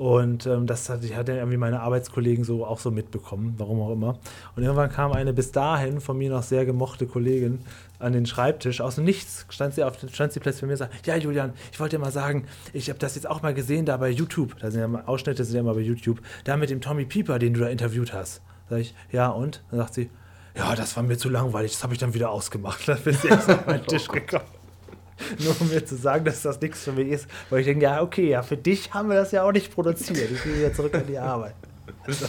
Und ähm, das hat, ich hatte irgendwie meine Arbeitskollegen so auch so mitbekommen, warum auch immer. Und irgendwann kam eine bis dahin von mir noch sehr gemochte Kollegin an den Schreibtisch. Aus dem Nichts stand sie, auf, stand sie plötzlich bei mir und sagte, ja Julian, ich wollte dir mal sagen, ich habe das jetzt auch mal gesehen da bei YouTube. Da sind ja Ausschnitte, sind ja mal bei YouTube. Da mit dem Tommy Pieper, den du da interviewt hast. Sag ich, ja und? Dann sagt sie, ja, das war mir zu langweilig, das habe ich dann wieder ausgemacht. Dann bin ich jetzt auf meinen Tisch gekommen. Nur um mir zu sagen, dass das nichts für mich ist. Weil ich denke, ja, okay, ja, für dich haben wir das ja auch nicht produziert. Ich gehe wieder zurück an die Arbeit. Also,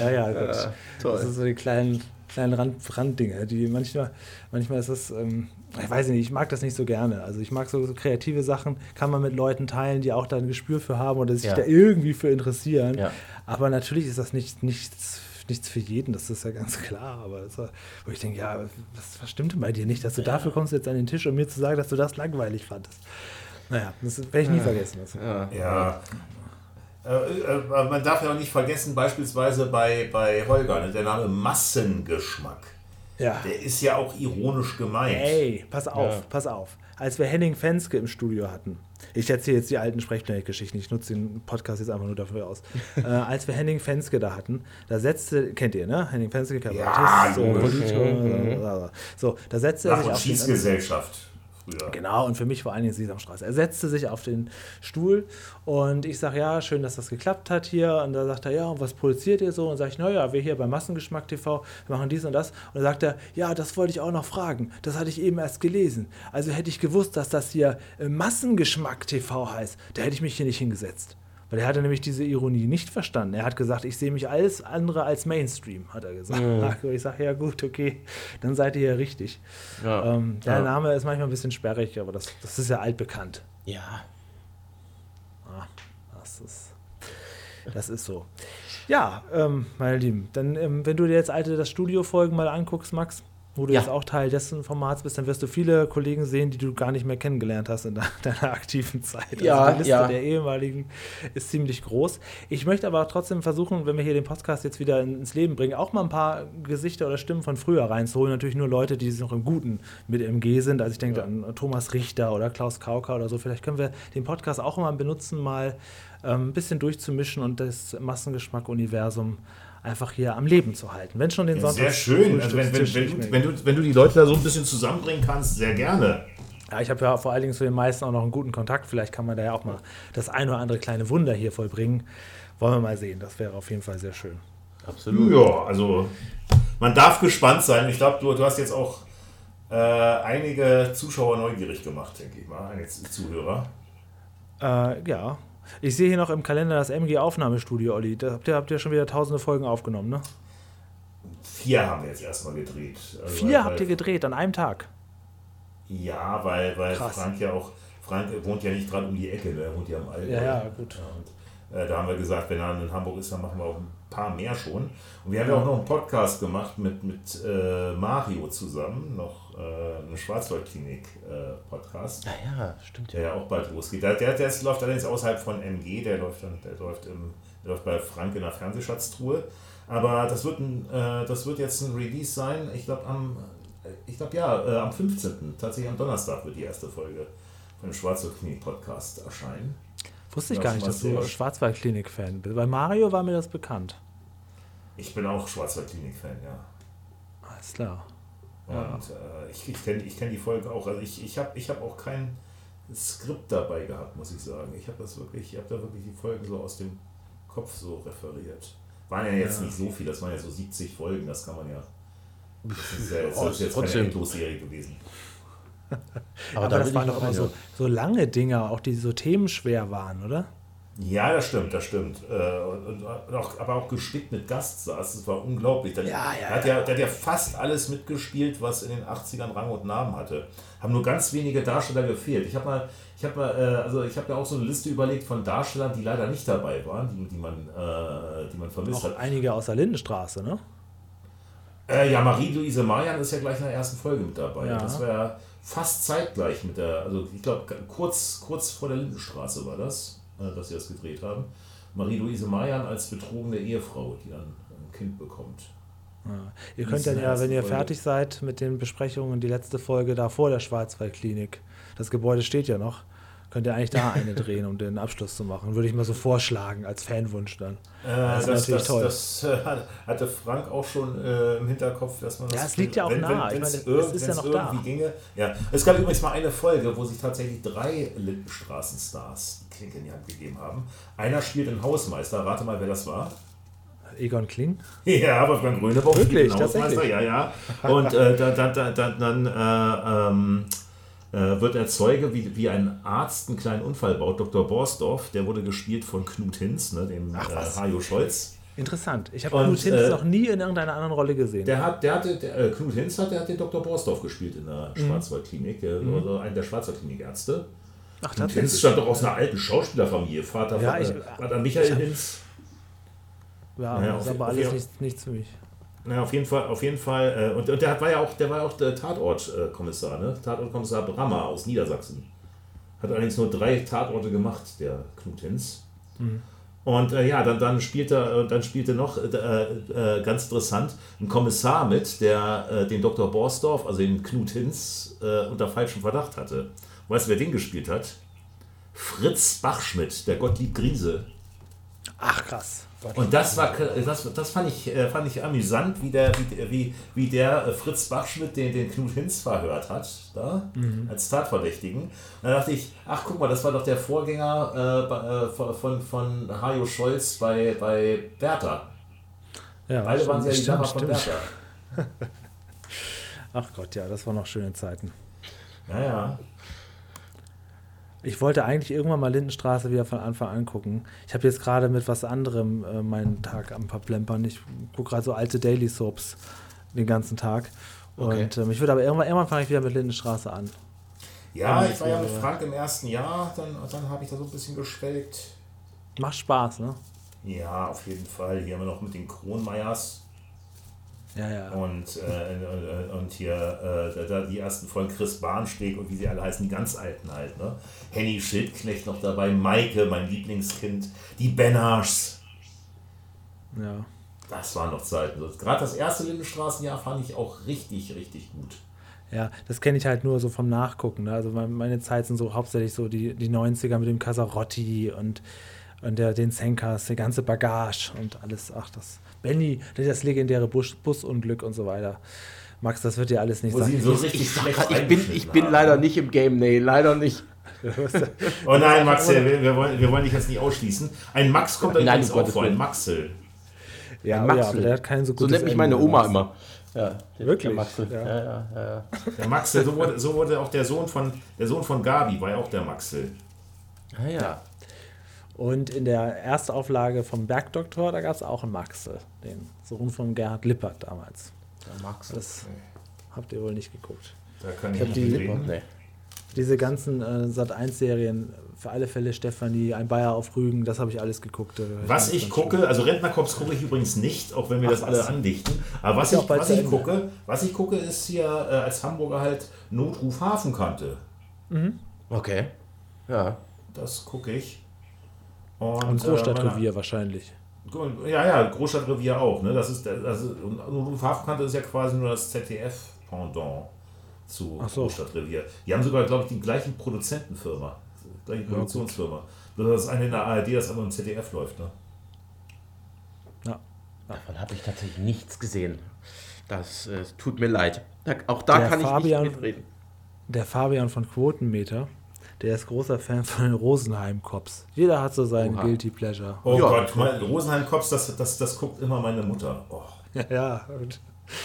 ja, ja, gut. Ja, toll. Das sind so die kleinen, kleinen Rand, Randdinge, die manchmal, manchmal ist das, ähm, ich weiß nicht, ich mag das nicht so gerne. Also ich mag so, so, kreative Sachen, kann man mit Leuten teilen, die auch da ein Gespür für haben oder sich ja. da irgendwie für interessieren. Ja. Aber natürlich ist das nicht, nichts nichts für jeden, das ist ja ganz klar. Aber war, wo ich denke, ja, was, was stimmt denn bei dir nicht, dass du ja. dafür kommst jetzt an den Tisch, um mir zu sagen, dass du das langweilig fandest. Naja, das werde ich nie ja. vergessen. Ja. ja. Äh, äh, man darf ja auch nicht vergessen, beispielsweise bei, bei Holger, ne, der Name Massengeschmack. Ja. Der ist ja auch ironisch gemeint. Ey, pass auf, ja. pass auf. Als wir Henning Fenske im Studio hatten, ich erzähle jetzt die alten Sprechplanet-Geschichten, ich nutze den Podcast jetzt einfach nur dafür aus. äh, als wir Henning Fenske da hatten, da setzte, kennt ihr, ne? Henning Fenske, Kabarettist, ja, Politiker, so, da setzte er sich auf Schießgesellschaft früher. Genau, und für mich vor allen Dingen Sesamstraße. Er setzte sich auf den Stuhl und ich sage, ja, schön, dass das geklappt hat hier. Und da sagt er, ja, und was produziert ihr so? Und sage ich, naja, wir hier bei Massengeschmack TV machen dies und das. Und dann sagt er, ja, das wollte ich auch noch fragen. Das hatte ich eben erst gelesen. Also hätte ich gewusst, dass das hier Massengeschmack TV heißt, da hätte ich mich hier nicht hingesetzt. Weil er hatte nämlich diese Ironie nicht verstanden. Er hat gesagt, ich sehe mich alles andere als Mainstream, hat er gesagt. Mhm. Ich sage, ja gut, okay, dann seid ihr ja richtig. Ja. Ähm, der ja. Name ist manchmal ein bisschen sperrig, aber das, das ist ja altbekannt. Ja. Ah, das ist, das ist so. Ja, ähm, meine Lieben, dann, ähm, wenn du dir jetzt alte das Studio-Folgen mal anguckst, Max, wo du ja. jetzt auch Teil dessen Formats bist, dann wirst du viele Kollegen sehen, die du gar nicht mehr kennengelernt hast in deiner aktiven Zeit. Ja, also die Liste ja. der ehemaligen ist ziemlich groß. Ich möchte aber trotzdem versuchen, wenn wir hier den Podcast jetzt wieder ins Leben bringen, auch mal ein paar Gesichter oder Stimmen von früher reinzuholen. Natürlich nur Leute, die noch im Guten mit MG sind. Also ich denke ja. an Thomas Richter oder Klaus Kauker oder so. Vielleicht können wir den Podcast auch mal benutzen, mal ähm, ein bisschen durchzumischen und das Massengeschmack-Universum einfach hier am Leben zu halten. Wenn schon den ja, Sonntag. Sehr schön. Also wenn, wenn, wenn, du, wenn, du, wenn du die Leute da so ein bisschen zusammenbringen kannst, sehr gerne. Ja, ich habe ja vor allen Dingen zu den meisten auch noch einen guten Kontakt. Vielleicht kann man da ja auch mal das ein oder andere kleine Wunder hier vollbringen. Wollen wir mal sehen. Das wäre auf jeden Fall sehr schön. Absolut. Ja, also man darf gespannt sein. Ich glaube, du, du hast jetzt auch äh, einige Zuschauer neugierig gemacht, denke ich mal, einige Zuhörer. Äh, ja, ich sehe hier noch im Kalender das MG-Aufnahmestudio, Olli. Da habt ihr, habt ihr schon wieder tausende Folgen aufgenommen, ne? Vier haben wir jetzt erstmal gedreht. Also Vier weil, habt ihr gedreht an einem Tag? Ja, weil, weil Frank ja auch, Frank wohnt ja nicht dran um die Ecke, ne? er wohnt ja am Allgäu. Ja, ja, gut. Und, äh, da haben wir gesagt, wenn er in Hamburg ist, dann machen wir auch ein paar mehr schon. Und wir haben ja auch noch einen Podcast gemacht mit, mit äh, Mario zusammen, noch äh, eine Schwarzwaldklinik-Podcast. Äh, ah ja, stimmt. Der ja auch bald losgeht. Der, der, der läuft allerdings außerhalb von MG, der läuft, dann, der läuft, im, der läuft bei Frank in der Fernsehschatztruhe. Aber das wird, ein, äh, das wird jetzt ein Release sein, ich glaube am, ich glaube ja, äh, am 15. Tatsächlich am Donnerstag wird die erste Folge von dem Schwarzwaldklinik-Podcast erscheinen. Wusste ich gar nicht, dass du Schwarzwaldklinik-Fan bist. Bei Mario war mir das bekannt. Ich bin auch Schwarzwaldklinik-Fan, ja. Alles klar. Und ja. äh, ich, ich kenne ich kenn die Folge auch. Also ich, ich habe ich hab auch kein Skript dabei gehabt, muss ich sagen. Ich habe das wirklich, ich habe da wirklich die Folgen so aus dem Kopf so referiert. Waren ja jetzt ja. nicht so viel, das waren ja so 70 Folgen, das kann man ja. Das ist ja das ist jetzt keine Endlosserie gewesen. Aber, Aber das waren doch immer so, so lange Dinge, auch die so themenschwer waren, oder? Ja, das stimmt, das stimmt. Äh, und auch, aber auch gespickt mit Gaststars, das war unglaublich. Der, ja, ja, hat ja, der hat ja fast alles mitgespielt, was in den 80ern Rang und Namen hatte. Haben nur ganz wenige Darsteller gefehlt. Ich habe mal, ich habe mal, äh, also ich habe ja auch so eine Liste überlegt von Darstellern, die leider nicht dabei waren, die, die man, äh, die man vermisst auch hat. Einige aus der Lindenstraße, ne? Ja, Marie-Louise Marian ist ja gleich in der ersten Folge mit dabei. Ja. Das war fast zeitgleich mit der, also ich glaube, kurz, kurz vor der Lindenstraße war das, äh, dass sie das gedreht haben. Marie-Louise Marian als betrogene Ehefrau, die dann ein Kind bekommt. Ja. Ihr könnt dann ja, wenn ihr Folge. fertig seid mit den Besprechungen, die letzte Folge da vor der Schwarzwaldklinik, das Gebäude steht ja noch, Könnt ihr eigentlich da eine drehen, um den Abschluss zu machen? Würde ich mal so vorschlagen, als Fanwunsch dann. Äh, das, das, das, das äh, hatte Frank auch schon äh, im Hinterkopf, dass man das. Ja, es liegt ja auch wenn, nah. Wenn, meine, es ist ja noch da. ginge. Ja. Es gab übrigens mal eine Folge, wo sich tatsächlich drei Lindenstraßenstars die Klinke in die Hand gegeben haben. Einer spielt den Hausmeister. Rate mal, wer das war. Egon Kling? Ja, aber Frank Grönebauch Wirklich, tatsächlich? Ja, ja. Und äh, da, da, da, da, dann äh, ähm, äh, wird er Zeuge, wie, wie ein Arzt einen kleinen Unfall baut. Dr. Borsdorf, der wurde gespielt von Knut Hinz, ne, dem Ach, äh, Hajo Scholz. Interessant. Ich habe Knut Hinz äh, noch nie in irgendeiner anderen Rolle gesehen. Der hat, der hatte, der, äh, Knut Hinz hat, der hat den Dr. Borsdorf gespielt in der Mhm. Schwarzwaldklinik, der, also einer der Schwarzwaldklinikärzte. Ach, Knut Hinz stammt doch aus einer alten Schauspielerfamilie. Vater Ja, von ich- äh, Vater Michael ich hab- Hinz. Ja, Naja, das ist aber alles nichts, nichts für mich. Na, auf jeden Fall, auf jeden Fall. Äh, und, und der hat- war ja auch, der war auch der Tatortkommissar, ne? Tatortkommissar Brammer aus Niedersachsen. Hat allerdings nur drei Tatorte gemacht, der Knut Hinz. Und äh, ja, dann, dann spielte äh, dann spielte noch äh, äh, ganz interessant ein Kommissar mit, der äh, den Dr. Borsdorf, also den Knut Hinz, äh, unter falschem Verdacht hatte. Weißt du, wer den gespielt hat? Fritz Bachschmidt, der Gottlieb Griese. Ach, krass. Und das war das, das fand ich äh, fand ich amüsant, wie der wie, wie, wie der äh, Fritz Bachschmidt den, den Knut Hinz verhört hat, da als Tatverdächtigen. Und da dachte ich, ach guck mal, das war doch der Vorgänger äh, äh, von, von, von Hajo Scholz bei, bei Bertha. Ja, Beide waren ja die stimmt, von. Bertha. Ach Gott, ja, das waren noch schöne Zeiten. Ja, ja. Ich wollte eigentlich irgendwann mal Lindenstraße wieder von Anfang an gucken. Ich habe jetzt gerade mit was anderem äh, meinen Tag am Verplempern. Ich gucke gerade so alte Daily Soaps den ganzen Tag. Okay. Und ähm, ich würde aber irgendwann, irgendwann fange ich wieder mit Lindenstraße an. Ja, ich war ja mit Frank im ersten Jahr, dann, dann habe ich da so ein bisschen geschwelgt. Macht Spaß, ne? Ja, auf jeden Fall. Hier haben wir noch mit den Kronmeyers. Ja, ja. Und, äh, äh, und hier äh, die ersten Folgen Chris Bahnsteg und wie sie alle heißen, die ganz alten halt. Ne? Henny Schildknecht noch dabei, Maike, mein Lieblingskind, die Benners. ja. Das waren noch Zeiten. Gerade das erste Lindenstraßenjahr fand ich auch richtig, richtig gut. Ja, das kenne ich halt nur so vom Nachgucken. Ne? Also mein- meine Zeit sind so hauptsächlich so die, die 90er mit dem Casarotti und, und der, den Senkas, die ganze Bagage und alles. Ach, das Benny, das legendäre Bus, Busunglück und so weiter. Max, das wird dir alles nicht Wo sagen. so Ich, ich, ich bin, ich bin leider nicht im Game, nee, leider nicht. Oh nein, Max, wir, wir, wollen, wir wollen dich jetzt nicht ausschließen. Ein Max kommt da Nein, übrigens auch vor, ein. Maxel. ja, Ein ja, Maxel. aber der hat kein so So gutes nennt mich meine Ende, Oma Max. immer. Ja, der- Wirklich? Der Maxel. Ja. Ja, ja, ja. ja. Der Maxel, so wurde, so wurde auch der Sohn von der Sohn von Gabi, war ja auch der Maxel. Ah, ja. Und in der Erstauflage vom Bergdoktor, da gab es auch einen Maxel, den Sohn von Gerhard Lippert damals. Der Maxel. Das habt ihr wohl nicht geguckt. Da kann ich hab nicht die. Nee. Diese ganzen äh, Sat1-Serien, für alle Fälle Stefanie, ein Bayer auf Rügen, das habe ich alles geguckt. äh, Was ich gucke, also Rentnerkops gucke ich übrigens nicht, auch wenn wir Ach, das alle was. andichten. Aber was ich, was ich gucke, was ich gucke, ist hier äh, als Hamburger halt Notruf Hafenkante. Okay. Ja. Das gucke ich. Und Und, Großstadtrevier wahrscheinlich. äh, Ja, ja, Großstadtrevier auch. Ne? Das ist, der- das ist, und Notruf Hafenkante ist ja quasi nur das ZDF-Pendant zu so. Großstadtrevier. Die haben sogar, glaube ich, die gleichen Produzentenfirma, die gleiche Produktionsfirma. Nur dass das eine in der ARD, das andere im ZDF läuft. Ne? Ja. Davon habe ich tatsächlich nichts gesehen. Das äh, tut mir leid. Da, auch da Der kann Fabian- ich nicht mitreden. Der Fabian von Quotenmeter, der ist großer Fan von den Rosenheim-Cops. Jeder hat so seinen Oha. Guilty Pleasure. Oh Ja. Gott, mein Rosenheim-Kops, das, das, das guckt immer meine Mutter. Oh, Ja, ja. Und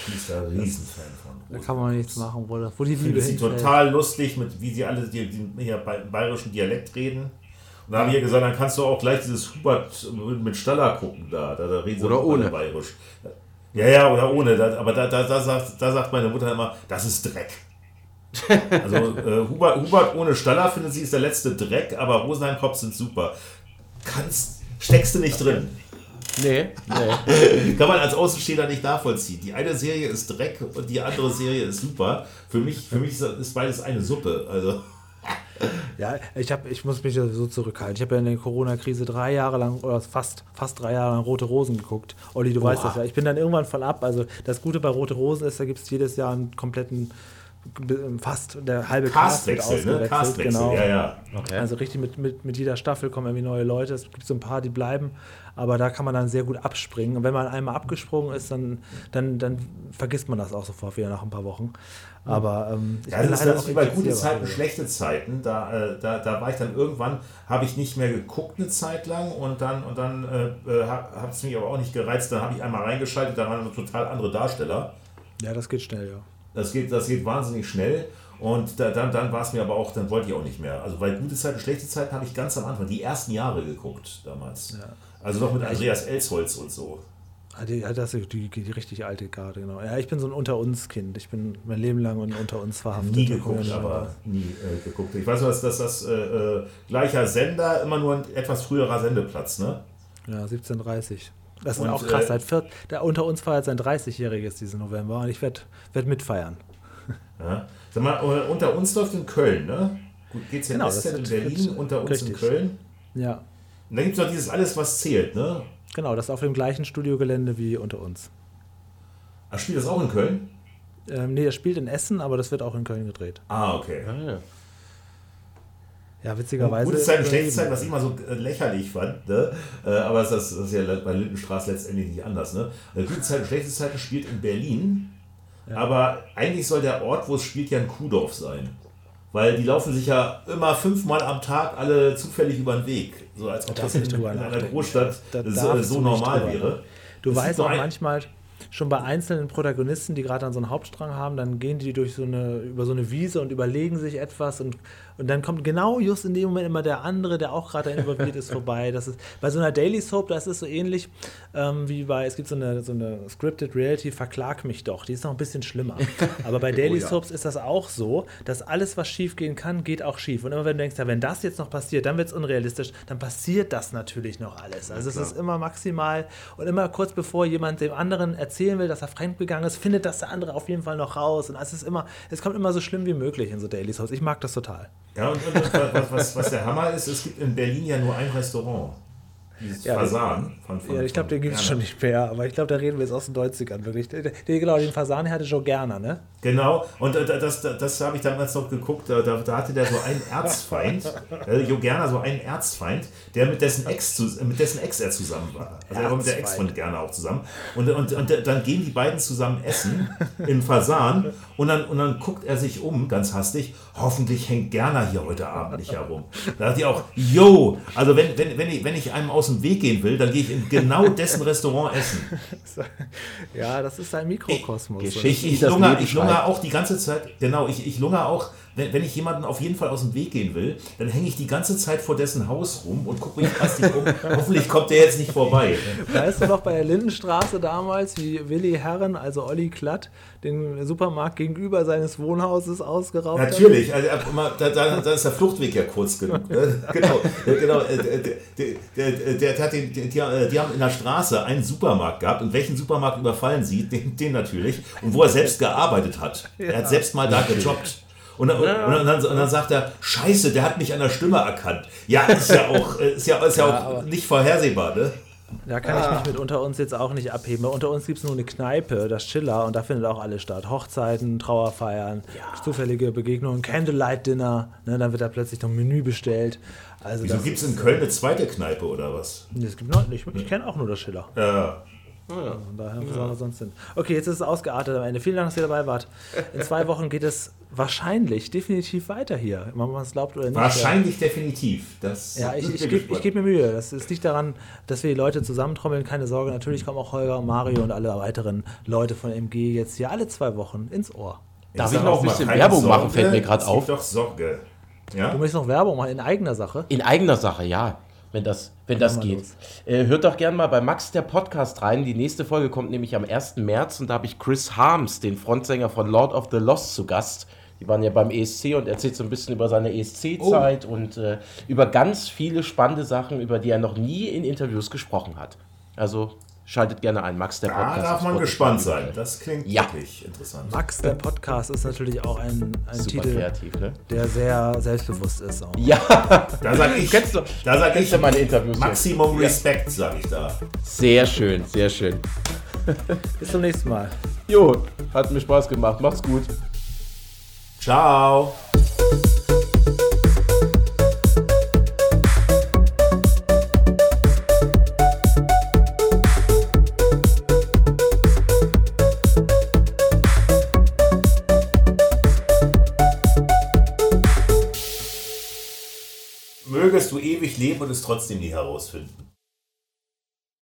die ist da ein Riesenfan von. da kann man nichts machen, wo, wo die Ich Liebe finde sie hinfällt. total lustig, mit, wie sie alle die, die hier bei- bayerischen Dialekt reden. Und da haben wir gesagt, dann kannst du auch gleich dieses Hubert mit Staller gucken da. Da, da reden sie Oder ohne. bayerisch. Ja, ja, oder ohne. Da, aber da, da, da, sagt, da sagt meine Mutter immer, das ist Dreck. Also äh, Hubert, Hubert ohne Staller findet sie ist der letzte Dreck, aber Rosenheim-Cops sind super. Kannst, steckst du nicht drin. Nee, nee. Kann man als Außenstehender nicht nachvollziehen. Die eine Serie ist Dreck und die andere Serie ist super. Für mich, für mich ist- beides eine Suppe. Also, Ja, ich, hab, ich muss mich so zurückhalten. Ich habe ja in der Corona-Krise drei Jahre lang, oder fast, fast drei Jahre lang Rote Rosen geguckt. Olli, du weißt Oha. das ja. Ich bin dann irgendwann voll ab. Also das Gute bei Rote Rosen ist, da gibt es jedes Jahr einen kompletten fast der halbe Cast wird Castwechsel, ne? Castwechsel, genau. ja, ja. Okay. Also richtig mit, mit, mit jeder Staffel kommen irgendwie neue Leute. Es gibt so ein paar, die bleiben, aber da kann man dann sehr gut abspringen. Und wenn man einmal abgesprungen ist, dann, dann, dann vergisst man das auch sofort wieder nach ein paar Wochen. Aber ähm, ich ja, das ist, das ist wie bei gute Zeiten, schlechte Zeiten. Da, äh, da, da war ich dann irgendwann, habe ich nicht mehr geguckt eine Zeit lang und dann, und dann äh, äh hat es mich aber auch nicht gereizt. Dann habe ich einmal reingeschaltet, da waren total andere Darsteller. Ja, das geht schnell, ja. Das geht, das geht wahnsinnig schnell. Und da, dann, dann war es mir aber auch, dann wollte ich auch nicht mehr. Also, weil gute Zeiten, schlechte Zeiten habe ich ganz am Anfang, die ersten Jahre geguckt damals. Ja. Also noch mit Andreas Elsholz und so. Ah, die, das ist die, die, richtig alte Karte, genau. Ja, ich bin so ein Unter-uns-Kind. Ich bin mein Leben lang unter uns verhaftet. Nie geguckt, aber nie äh, geguckt. Ich weiß nur, dass das, das äh, äh, gleicher Sender, immer nur ein etwas früherer Sendeplatz, ne? Ja, 1730. Das ist und, auch krass. Äh, vier, der unter uns feiert sein 30-jähriges diesen November und ich werde werd mitfeiern. Ja. Sag mal, äh, unter uns läuft in Köln, ne? Gut, GZSZ genau, in Berlin, unter uns richtig. in Köln. Ja. Und da gibt es noch dieses Alles, was zählt, ne? Genau, das ist auf dem gleichen Studiogelände wie unter uns. Ach, spielt das auch in Köln? Ähm, nee, das spielt in Essen, aber das wird auch in Köln gedreht. Ah, okay. Ah, ja. Ja, witzigerweise. Gute Zeit und schlechte Zeit, was ich immer so äh, lächerlich fand, ne? Äh, aber das, das ist ja bei Lindenstraße letztendlich nicht anders. Ne? Äh, gute Zeit und schlechte Zeit spielt in Berlin, ja. aber eigentlich soll der Ort, wo es spielt, ja ein Kuhdorf sein. Weil die laufen sich ja immer fünfmal am Tag alle zufällig über den Weg. So als ob das, das in, in einer Großstadt da, so, so normal wäre. Du das weißt auch manchmal, schon bei einzelnen Protagonisten, die gerade dann so einen Hauptstrang haben, dann gehen die durch so eine, über so eine Wiese und überlegen sich etwas und, und dann kommt genau just in dem Moment immer der andere, der auch gerade involviert ist, vorbei. Das ist bei so einer Daily Soap, das ist so ähnlich ähm, wie bei, es gibt so eine, so eine Scripted Reality, Verklag mich doch, die ist noch ein bisschen schlimmer. Aber bei Daily oh, ja. Soaps ist das auch so, dass alles, was schief gehen kann, geht auch schief. Und immer wenn du denkst, ja, wenn das jetzt noch passiert, dann wird es unrealistisch, dann passiert das natürlich noch alles. Also ja, es ist immer maximal und immer kurz bevor jemand dem anderen erzählen will, dass er fremdgegangen ist, findet das der andere auf jeden Fall noch raus. Und es ist immer, es kommt immer so schlimm wie möglich in so Daily Soaps. Ich mag das total. Ja, und, und, was, was, was der Hammer ist, es gibt in Berlin ja nur ein Restaurant. Dieses ja, Fasan. Von, von, ja, ich glaube, den gibt es schon nicht mehr, aber ich glaube, da reden wir jetzt aus den 90ern wirklich. Den, genau, den Fasan hatte Joe Gerner, ne? Genau, und äh, das, das, das habe ich damals noch geguckt, da, da hatte der so einen Erzfeind, äh, Joe Gerner so einen Erzfeind, der mit dessen Ex, zu, mit dessen Ex er zusammen war. Also er war mit der Ex von Gerner auch zusammen. Und, und, und dann gehen die beiden zusammen essen im Fasan und dann, und dann guckt er sich um, ganz hastig, hoffentlich hängt Gerner hier heute Abend nicht herum. Da dachte ich auch, yo, also wenn, wenn, wenn, ich, wenn ich einem aus dem Weg gehen will, dann gehe ich in genau dessen Restaurant essen. Ja, das ist ein Mikrokosmos. Ich, ich, ich, lungere, ich lungere auch die ganze Zeit, genau, ich, ich lungere auch wenn, ich jemanden auf jeden Fall aus dem Weg gehen will, dann hänge ich die ganze Zeit vor dessen Haus rum und gucke mich hastig um. Hoffentlich kommt der jetzt nicht vorbei. Weißt du noch bei der Lindenstraße damals, wie Willi Herren, also Olli Klatt, den Supermarkt gegenüber seines Wohnhauses ausgeraubt Natürlich, hat? also, da, da, ist der Fluchtweg ja kurz genug. Ne? genau, genau. Der, der, der, der den, die, die haben in der Straße einen Supermarkt gehabt und welchen Supermarkt überfallen sie? Den, den natürlich. Und wo er selbst gearbeitet hat. Er hat selbst mal da gejobbt. Und, und, ja. und, dann, und, dann, sagt er, scheiße, der hat mich an der Stimme erkannt. Ja, ist ja auch, äh, ist ja, ist ja, ja auch nicht vorhersehbar, ne? Da kann ah. ich mich mit unter uns jetzt auch nicht abheben. Unter uns gibt es nur eine Kneipe, das Chiller, und da findet auch alles statt. Hochzeiten, Trauerfeiern, ja. zufällige Begegnungen, Candlelight-Dinner, ne, dann wird da plötzlich noch ein Menü bestellt. Also Wieso gibt es in Köln eine zweite Kneipe oder was? Es gibt noch nicht. Ich kenne auch nur das Schiller. Ja. Oh ja. Daher ja. sollen wir sonst hin. Okay, jetzt ist es ausgeartet am Ende. Vielen Dank, dass ihr dabei wart. In zwei Wochen geht es wahrscheinlich definitiv weiter hier. Ob man es glaubt oder nicht. Wahrscheinlich definitiv. Das ja, ich, ich gebe geb mir Mühe. Das ist nicht daran, dass wir die Leute zusammentrommeln. Keine Sorge. Natürlich kommen auch Holger und Mario und alle weiteren Leute von MG jetzt hier alle zwei Wochen ins Ohr. Darf ich noch ein bisschen Werbung Sorge, machen, fällt mir gerade auf. doch Sorge. Ja? Du möchtest noch Werbung machen in eigener Sache? In eigener Sache, ja wenn das, wenn das geht. Äh, hört doch gerne mal bei Max der Podcast rein. Die nächste Folge kommt nämlich am 1. März und da habe ich Chris Harms, den Frontsänger von Lord of the Lost, zu Gast. Die waren ja beim ESC und erzählt so ein bisschen über seine ESC-Zeit oh. und äh, über ganz viele spannende Sachen, über die er noch nie in Interviews gesprochen hat. Also Schaltet gerne ein, Max der Podcast. Da darf man gespannt sein. Das klingt ja. wirklich interessant. Max der Podcast ist natürlich auch ein, ein Super Titel, kreativ, ne? der sehr selbstbewusst ist. Auch. Ja, da sage ich, kennst du, da sag ich meine Interviews Maximum hier. Respekt, sage ich da. Sehr schön, sehr schön. Bis zum nächsten Mal. Jo, hat mir Spaß gemacht. Macht's gut. Ciao. Leben und es trotzdem nie herausfinden.